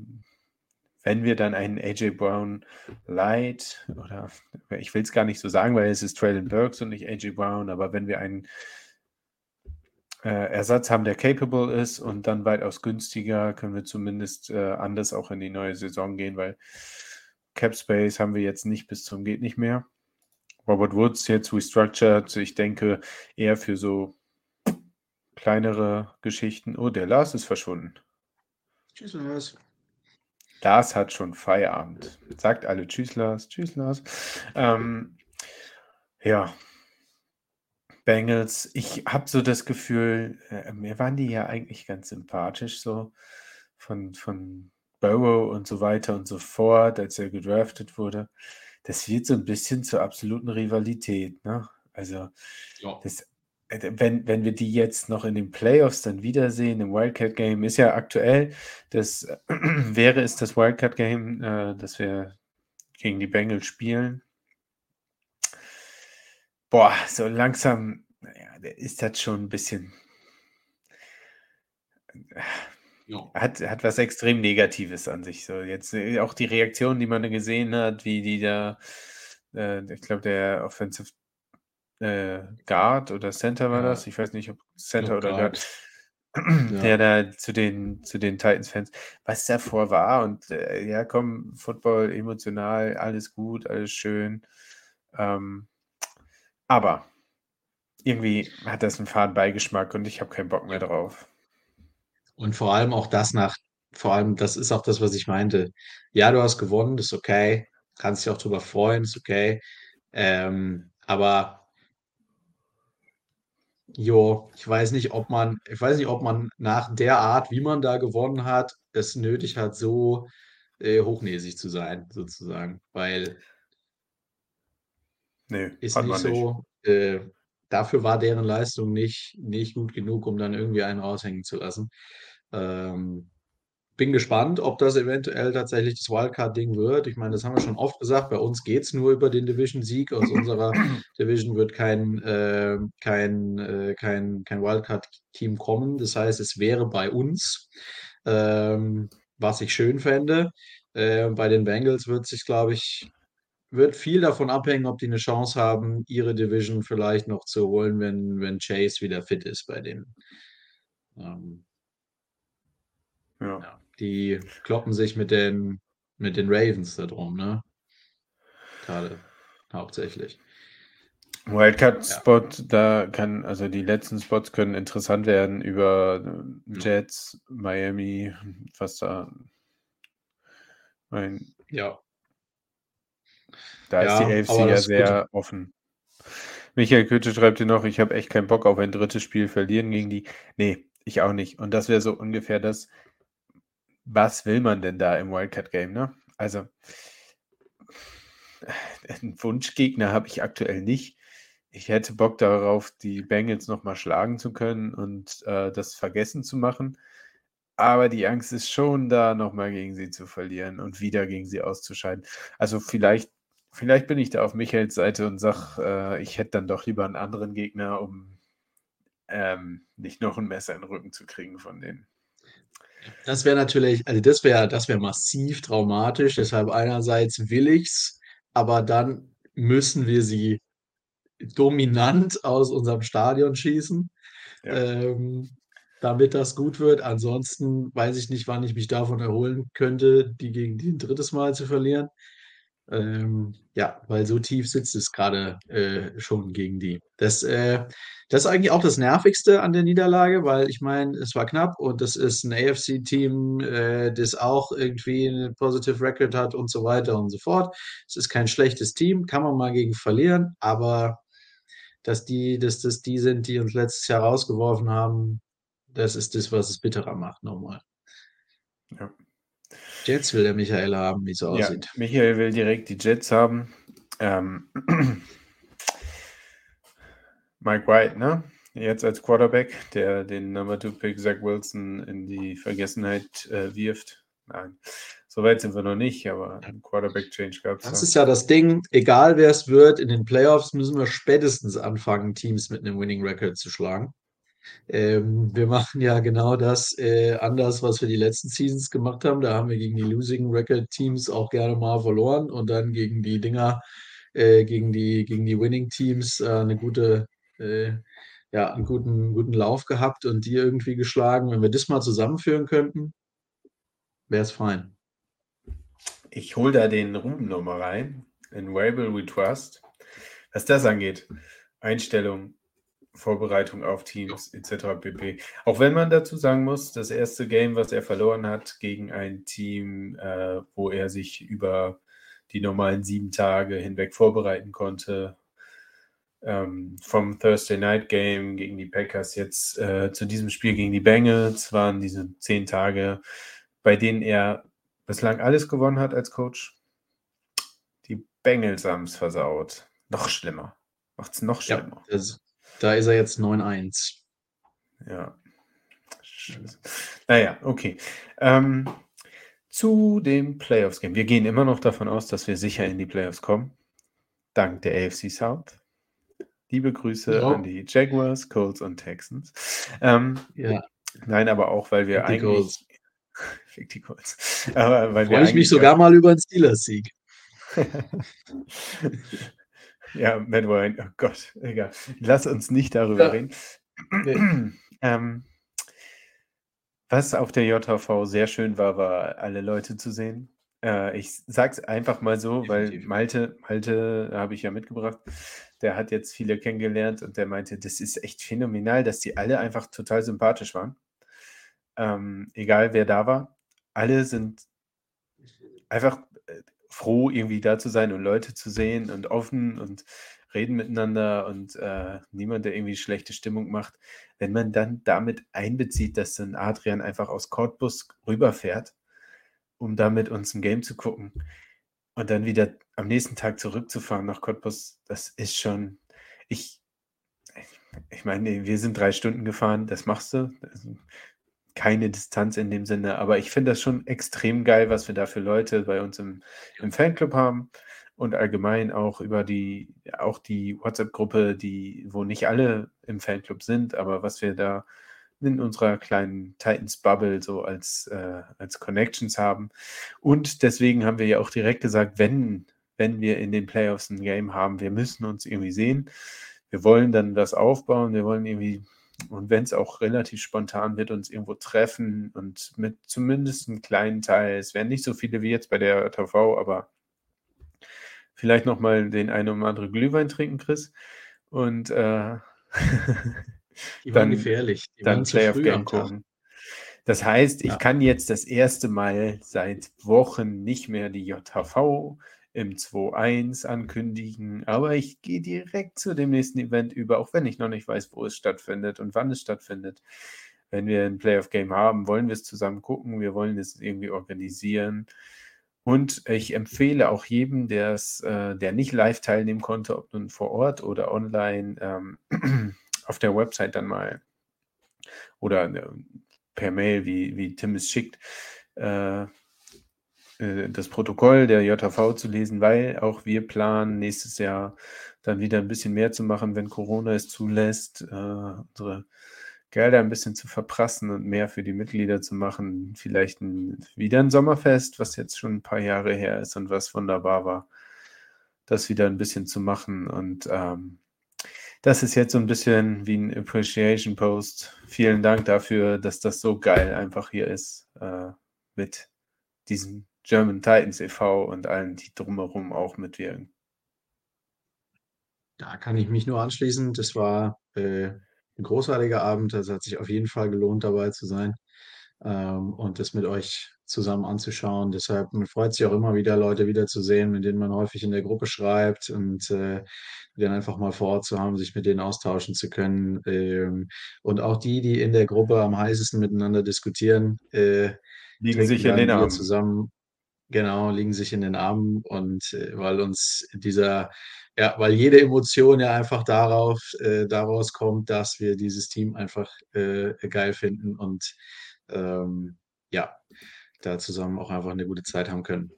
wenn wir dann einen AJ Brown Light oder ich will es gar nicht so sagen, weil es ist Traylon Burks und nicht AJ Brown, aber wenn wir einen äh, Ersatz haben, der capable ist und dann weitaus günstiger, können wir zumindest äh, anders auch in die neue Saison gehen, weil Cap Space haben wir jetzt nicht bis zum geht nicht mehr. Robert Woods jetzt restructured, ich denke eher für so kleinere Geschichten. Oh, der Lars ist verschwunden. Tschüss, Lars. Lars hat schon Feierabend. Sagt alle Tschüss, Lars. Tschüss, Lars. Ähm, ja. Bengals, ich habe so das Gefühl, äh, mir waren die ja eigentlich ganz sympathisch, so von, von Burrow und so weiter und so fort, als er gedraftet wurde. Das wird so ein bisschen zur absoluten Rivalität. Ne? Also, ja. das wenn, wenn wir die jetzt noch in den Playoffs dann wiedersehen, im Wildcat-Game, ist ja aktuell, das wäre es das Wildcat-Game, äh, dass wir gegen die Bengals spielen. Boah, so langsam naja, ist das schon ein bisschen. Ja. Hat, hat was extrem Negatives an sich. So jetzt äh, auch die Reaktion, die man gesehen hat, wie die da, äh, ich glaube, der Offensive äh, Guard oder Center war ja. das. Ich weiß nicht, ob Center oder Guard. Guard. Der da zu den, zu den Titans-Fans, was davor war und äh, ja, komm, Football emotional, alles gut, alles schön. Ähm, aber irgendwie hat das einen faden Beigeschmack und ich habe keinen Bock mehr drauf. Und vor allem auch das nach, vor allem, das ist auch das, was ich meinte. Ja, du hast gewonnen, das ist okay, kannst dich auch drüber freuen, ist okay. Ähm, aber Jo, ich weiß nicht, ob man, ich weiß nicht, ob man nach der Art, wie man da gewonnen hat, es nötig hat, so äh, hochnäsig zu sein, sozusagen. Weil nee, ist nicht so. Äh, dafür war deren Leistung nicht, nicht gut genug, um dann irgendwie einen raushängen zu lassen. Ähm, bin gespannt, ob das eventuell tatsächlich das Wildcard-Ding wird. Ich meine, das haben wir schon oft gesagt. Bei uns geht es nur über den Division-Sieg. Aus unserer Division wird kein, äh, kein, äh, kein, kein Wildcard-Team kommen. Das heißt, es wäre bei uns, ähm, was ich schön fände. Äh, bei den Bengals wird sich, glaube ich, wird viel davon abhängen, ob die eine Chance haben, ihre Division vielleicht noch zu holen, wenn, wenn Chase wieder fit ist bei denen. Ähm, ja. ja. Die kloppen sich mit den, mit den Ravens da drum, ne? Gerade hauptsächlich. Wildcard-Spot, ja. da kann, also die letzten Spots können interessant werden über Jets, Miami, was da. Mein, ja. Da ja, ist die AFC ja sehr gut. offen. Michael Köthe schreibt hier noch, ich habe echt keinen Bock auf ein drittes Spiel verlieren gegen die. Nee, ich auch nicht. Und das wäre so ungefähr das, was will man denn da im Wildcard-Game, ne? Also, einen Wunschgegner habe ich aktuell nicht. Ich hätte Bock darauf, die Bengals nochmal schlagen zu können und äh, das vergessen zu machen. Aber die Angst ist schon da, nochmal gegen sie zu verlieren und wieder gegen sie auszuscheiden. Also vielleicht, vielleicht bin ich da auf Michaels Seite und sage, äh, ich hätte dann doch lieber einen anderen Gegner, um ähm, nicht noch ein Messer in den Rücken zu kriegen von denen. Das wäre natürlich, also das wäre, das wäre massiv traumatisch. Deshalb einerseits will ich's, aber dann müssen wir sie dominant aus unserem Stadion schießen, ja. ähm, damit das gut wird. Ansonsten weiß ich nicht, wann ich mich davon erholen könnte, die gegen die ein drittes Mal zu verlieren. Ähm, ja, weil so tief sitzt es gerade äh, schon gegen die. Das, äh, das ist eigentlich auch das Nervigste an der Niederlage, weil ich meine, es war knapp und das ist ein AFC-Team, äh, das auch irgendwie einen Positive Record hat und so weiter und so fort. Es ist kein schlechtes Team, kann man mal gegen verlieren, aber dass die, dass das die sind, die uns letztes Jahr rausgeworfen haben, das ist das, was es bitterer macht, nochmal. Ja. Jets will der Michael haben, wie es so ja, aussieht. Michael will direkt die Jets haben. Ähm, Mike White, ne? Jetzt als Quarterback, der den Number 2 Pick Zach Wilson in die Vergessenheit äh, wirft. Nein, so weit sind wir noch nicht, aber ein Quarterback-Change gab es. Das ist ja das Ding, egal wer es wird, in den Playoffs müssen wir spätestens anfangen, Teams mit einem Winning Record zu schlagen. Ähm, wir machen ja genau das äh, anders, was wir die letzten Seasons gemacht haben. Da haben wir gegen die Losing Record Teams auch gerne mal verloren und dann gegen die Dinger, äh, gegen die, gegen die Winning Teams äh, eine gute, äh, ja, einen guten, guten Lauf gehabt und die irgendwie geschlagen. Wenn wir das mal zusammenführen könnten, wäre es fein. Ich hole da den Ruben nochmal rein. In Wable We Trust. Was das angeht, Einstellung, Vorbereitung auf Teams etc. pp. Auch wenn man dazu sagen muss, das erste Game, was er verloren hat gegen ein Team, äh, wo er sich über die normalen sieben Tage hinweg vorbereiten konnte, ähm, vom Thursday Night Game gegen die Packers jetzt äh, zu diesem Spiel gegen die Bengals waren diese zehn Tage, bei denen er bislang alles gewonnen hat als Coach. Die Bengals haben es versaut. Noch schlimmer. Macht es noch schlimmer. Ja, das, da ist er jetzt 9-1. Ja. Naja, okay. Ähm, zu dem Playoffs-Game. Wir gehen immer noch davon aus, dass wir sicher in die Playoffs kommen. Dank der AFC South. Liebe Grüße ja. an die Jaguars, Colts und Texans. Ähm, ja. Nein, aber auch, weil wir Fick eigentlich. Fick die Colts. Aber weil Freue ich mich sogar mal über einen Steelers-Sieg. Ja, Ryan, oh Gott, egal. Lass uns nicht darüber ja. reden. Nee. ähm, was auf der JV sehr schön war, war alle Leute zu sehen. Äh, ich sag's einfach mal so, weil Malte, Malte habe ich ja mitgebracht, der hat jetzt viele kennengelernt und der meinte, das ist echt phänomenal, dass die alle einfach total sympathisch waren. Ähm, egal wer da war, alle sind einfach froh, irgendwie da zu sein und Leute zu sehen und offen und reden miteinander und äh, niemand, der irgendwie schlechte Stimmung macht. Wenn man dann damit einbezieht, dass dann Adrian einfach aus Cottbus rüberfährt, um da mit uns ein Game zu gucken und dann wieder am nächsten Tag zurückzufahren nach Cottbus, das ist schon, ich, ich meine, wir sind drei Stunden gefahren, das machst du. Keine Distanz in dem Sinne, aber ich finde das schon extrem geil, was wir da für Leute bei uns im, im Fanclub haben und allgemein auch über die, auch die WhatsApp-Gruppe, die, wo nicht alle im Fanclub sind, aber was wir da in unserer kleinen Titans-Bubble so als, äh, als Connections haben. Und deswegen haben wir ja auch direkt gesagt, wenn, wenn wir in den Playoffs ein Game haben, wir müssen uns irgendwie sehen. Wir wollen dann das aufbauen, wir wollen irgendwie, und wenn es auch relativ spontan wird, uns irgendwo treffen und mit zumindest einem kleinen Teil, es werden nicht so viele wie jetzt bei der TV, aber vielleicht nochmal den einen oder anderen Glühwein trinken, Chris. Und äh, Die waren dann, gefährlich. Die dann Play of Game gucken. Das heißt, ich ja. kann jetzt das erste Mal seit Wochen nicht mehr die JHV im 2.1 ankündigen, aber ich gehe direkt zu dem nächsten Event über, auch wenn ich noch nicht weiß, wo es stattfindet und wann es stattfindet. Wenn wir ein Play of Game haben, wollen wir es zusammen gucken, wir wollen es irgendwie organisieren. Und ich empfehle auch jedem, äh, der nicht live teilnehmen konnte, ob nun vor Ort oder online, ähm, auf der Website dann mal oder äh, per Mail, wie, wie Tim es schickt, äh das Protokoll der JV zu lesen, weil auch wir planen, nächstes Jahr dann wieder ein bisschen mehr zu machen, wenn Corona es zulässt, äh, unsere Gelder ein bisschen zu verprassen und mehr für die Mitglieder zu machen. Vielleicht ein, wieder ein Sommerfest, was jetzt schon ein paar Jahre her ist und was wunderbar war, das wieder ein bisschen zu machen. Und ähm, das ist jetzt so ein bisschen wie ein Appreciation Post. Vielen Dank dafür, dass das so geil einfach hier ist äh, mit diesem German Titans e.V. und allen, die drumherum auch mitwirken. Da kann ich mich nur anschließen. Das war äh, ein großartiger Abend. Es hat sich auf jeden Fall gelohnt, dabei zu sein ähm, und das mit euch zusammen anzuschauen. Deshalb man freut sich auch immer wieder, Leute wiederzusehen, mit denen man häufig in der Gruppe schreibt und äh, dann einfach mal vor Ort zu haben, sich mit denen austauschen zu können. Ähm, und auch die, die in der Gruppe am heißesten miteinander diskutieren, äh, liegen sich in den Armen zusammen. Genau, liegen sich in den Armen und äh, weil uns dieser, ja, weil jede Emotion ja einfach darauf, äh, daraus kommt, dass wir dieses Team einfach äh, geil finden und ähm, ja, da zusammen auch einfach eine gute Zeit haben können.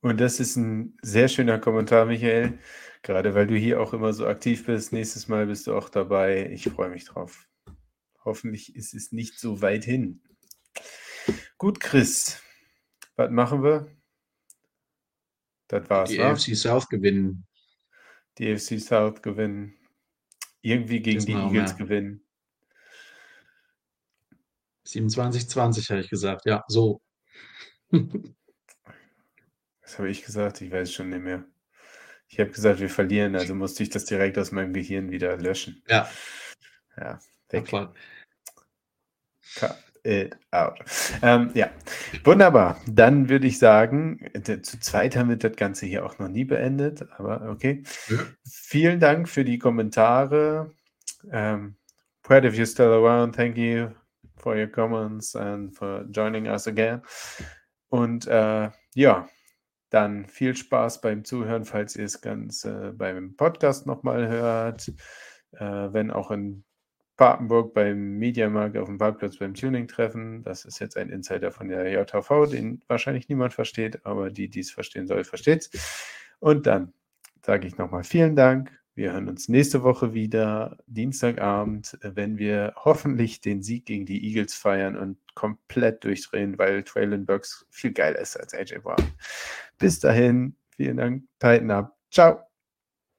Und das ist ein sehr schöner Kommentar, Michael. Gerade weil du hier auch immer so aktiv bist. Nächstes Mal bist du auch dabei. Ich freue mich drauf. Hoffentlich ist es nicht so weit hin. Gut, Chris. Was machen wir? Das war's. Die wa? AFC South gewinnen. Die AFC South gewinnen. Irgendwie gegen das die Eagles gewinnen. 27, 20 habe ich gesagt. Ja, so. Was habe ich gesagt? Ich weiß schon nicht mehr. Ich habe gesagt, wir verlieren, also musste ich das direkt aus meinem Gehirn wieder löschen. Ja. Ja, weg. Cut it out. Ähm, ja, wunderbar. Dann würde ich sagen, zu zweit haben wir das Ganze hier auch noch nie beendet, aber okay. Ja. Vielen Dank für die Kommentare. Um, ähm, proud of you still around. Thank you for your comments and for joining us again. Und äh, ja, dann viel Spaß beim Zuhören, falls ihr es ganz äh, beim Podcast nochmal hört. Äh, wenn auch in Papenburg beim Mediamarkt auf dem Parkplatz beim Tuning-Treffen. Das ist jetzt ein Insider von der JV, den wahrscheinlich niemand versteht, aber die, die es verstehen soll, versteht es. Und dann sage ich nochmal vielen Dank. Wir hören uns nächste Woche wieder, Dienstagabend, wenn wir hoffentlich den Sieg gegen die Eagles feiern und komplett durchdrehen, weil Traylon Burks viel geiler ist als AJ Brown. Bis dahin, vielen Dank, Titan ab. Ciao.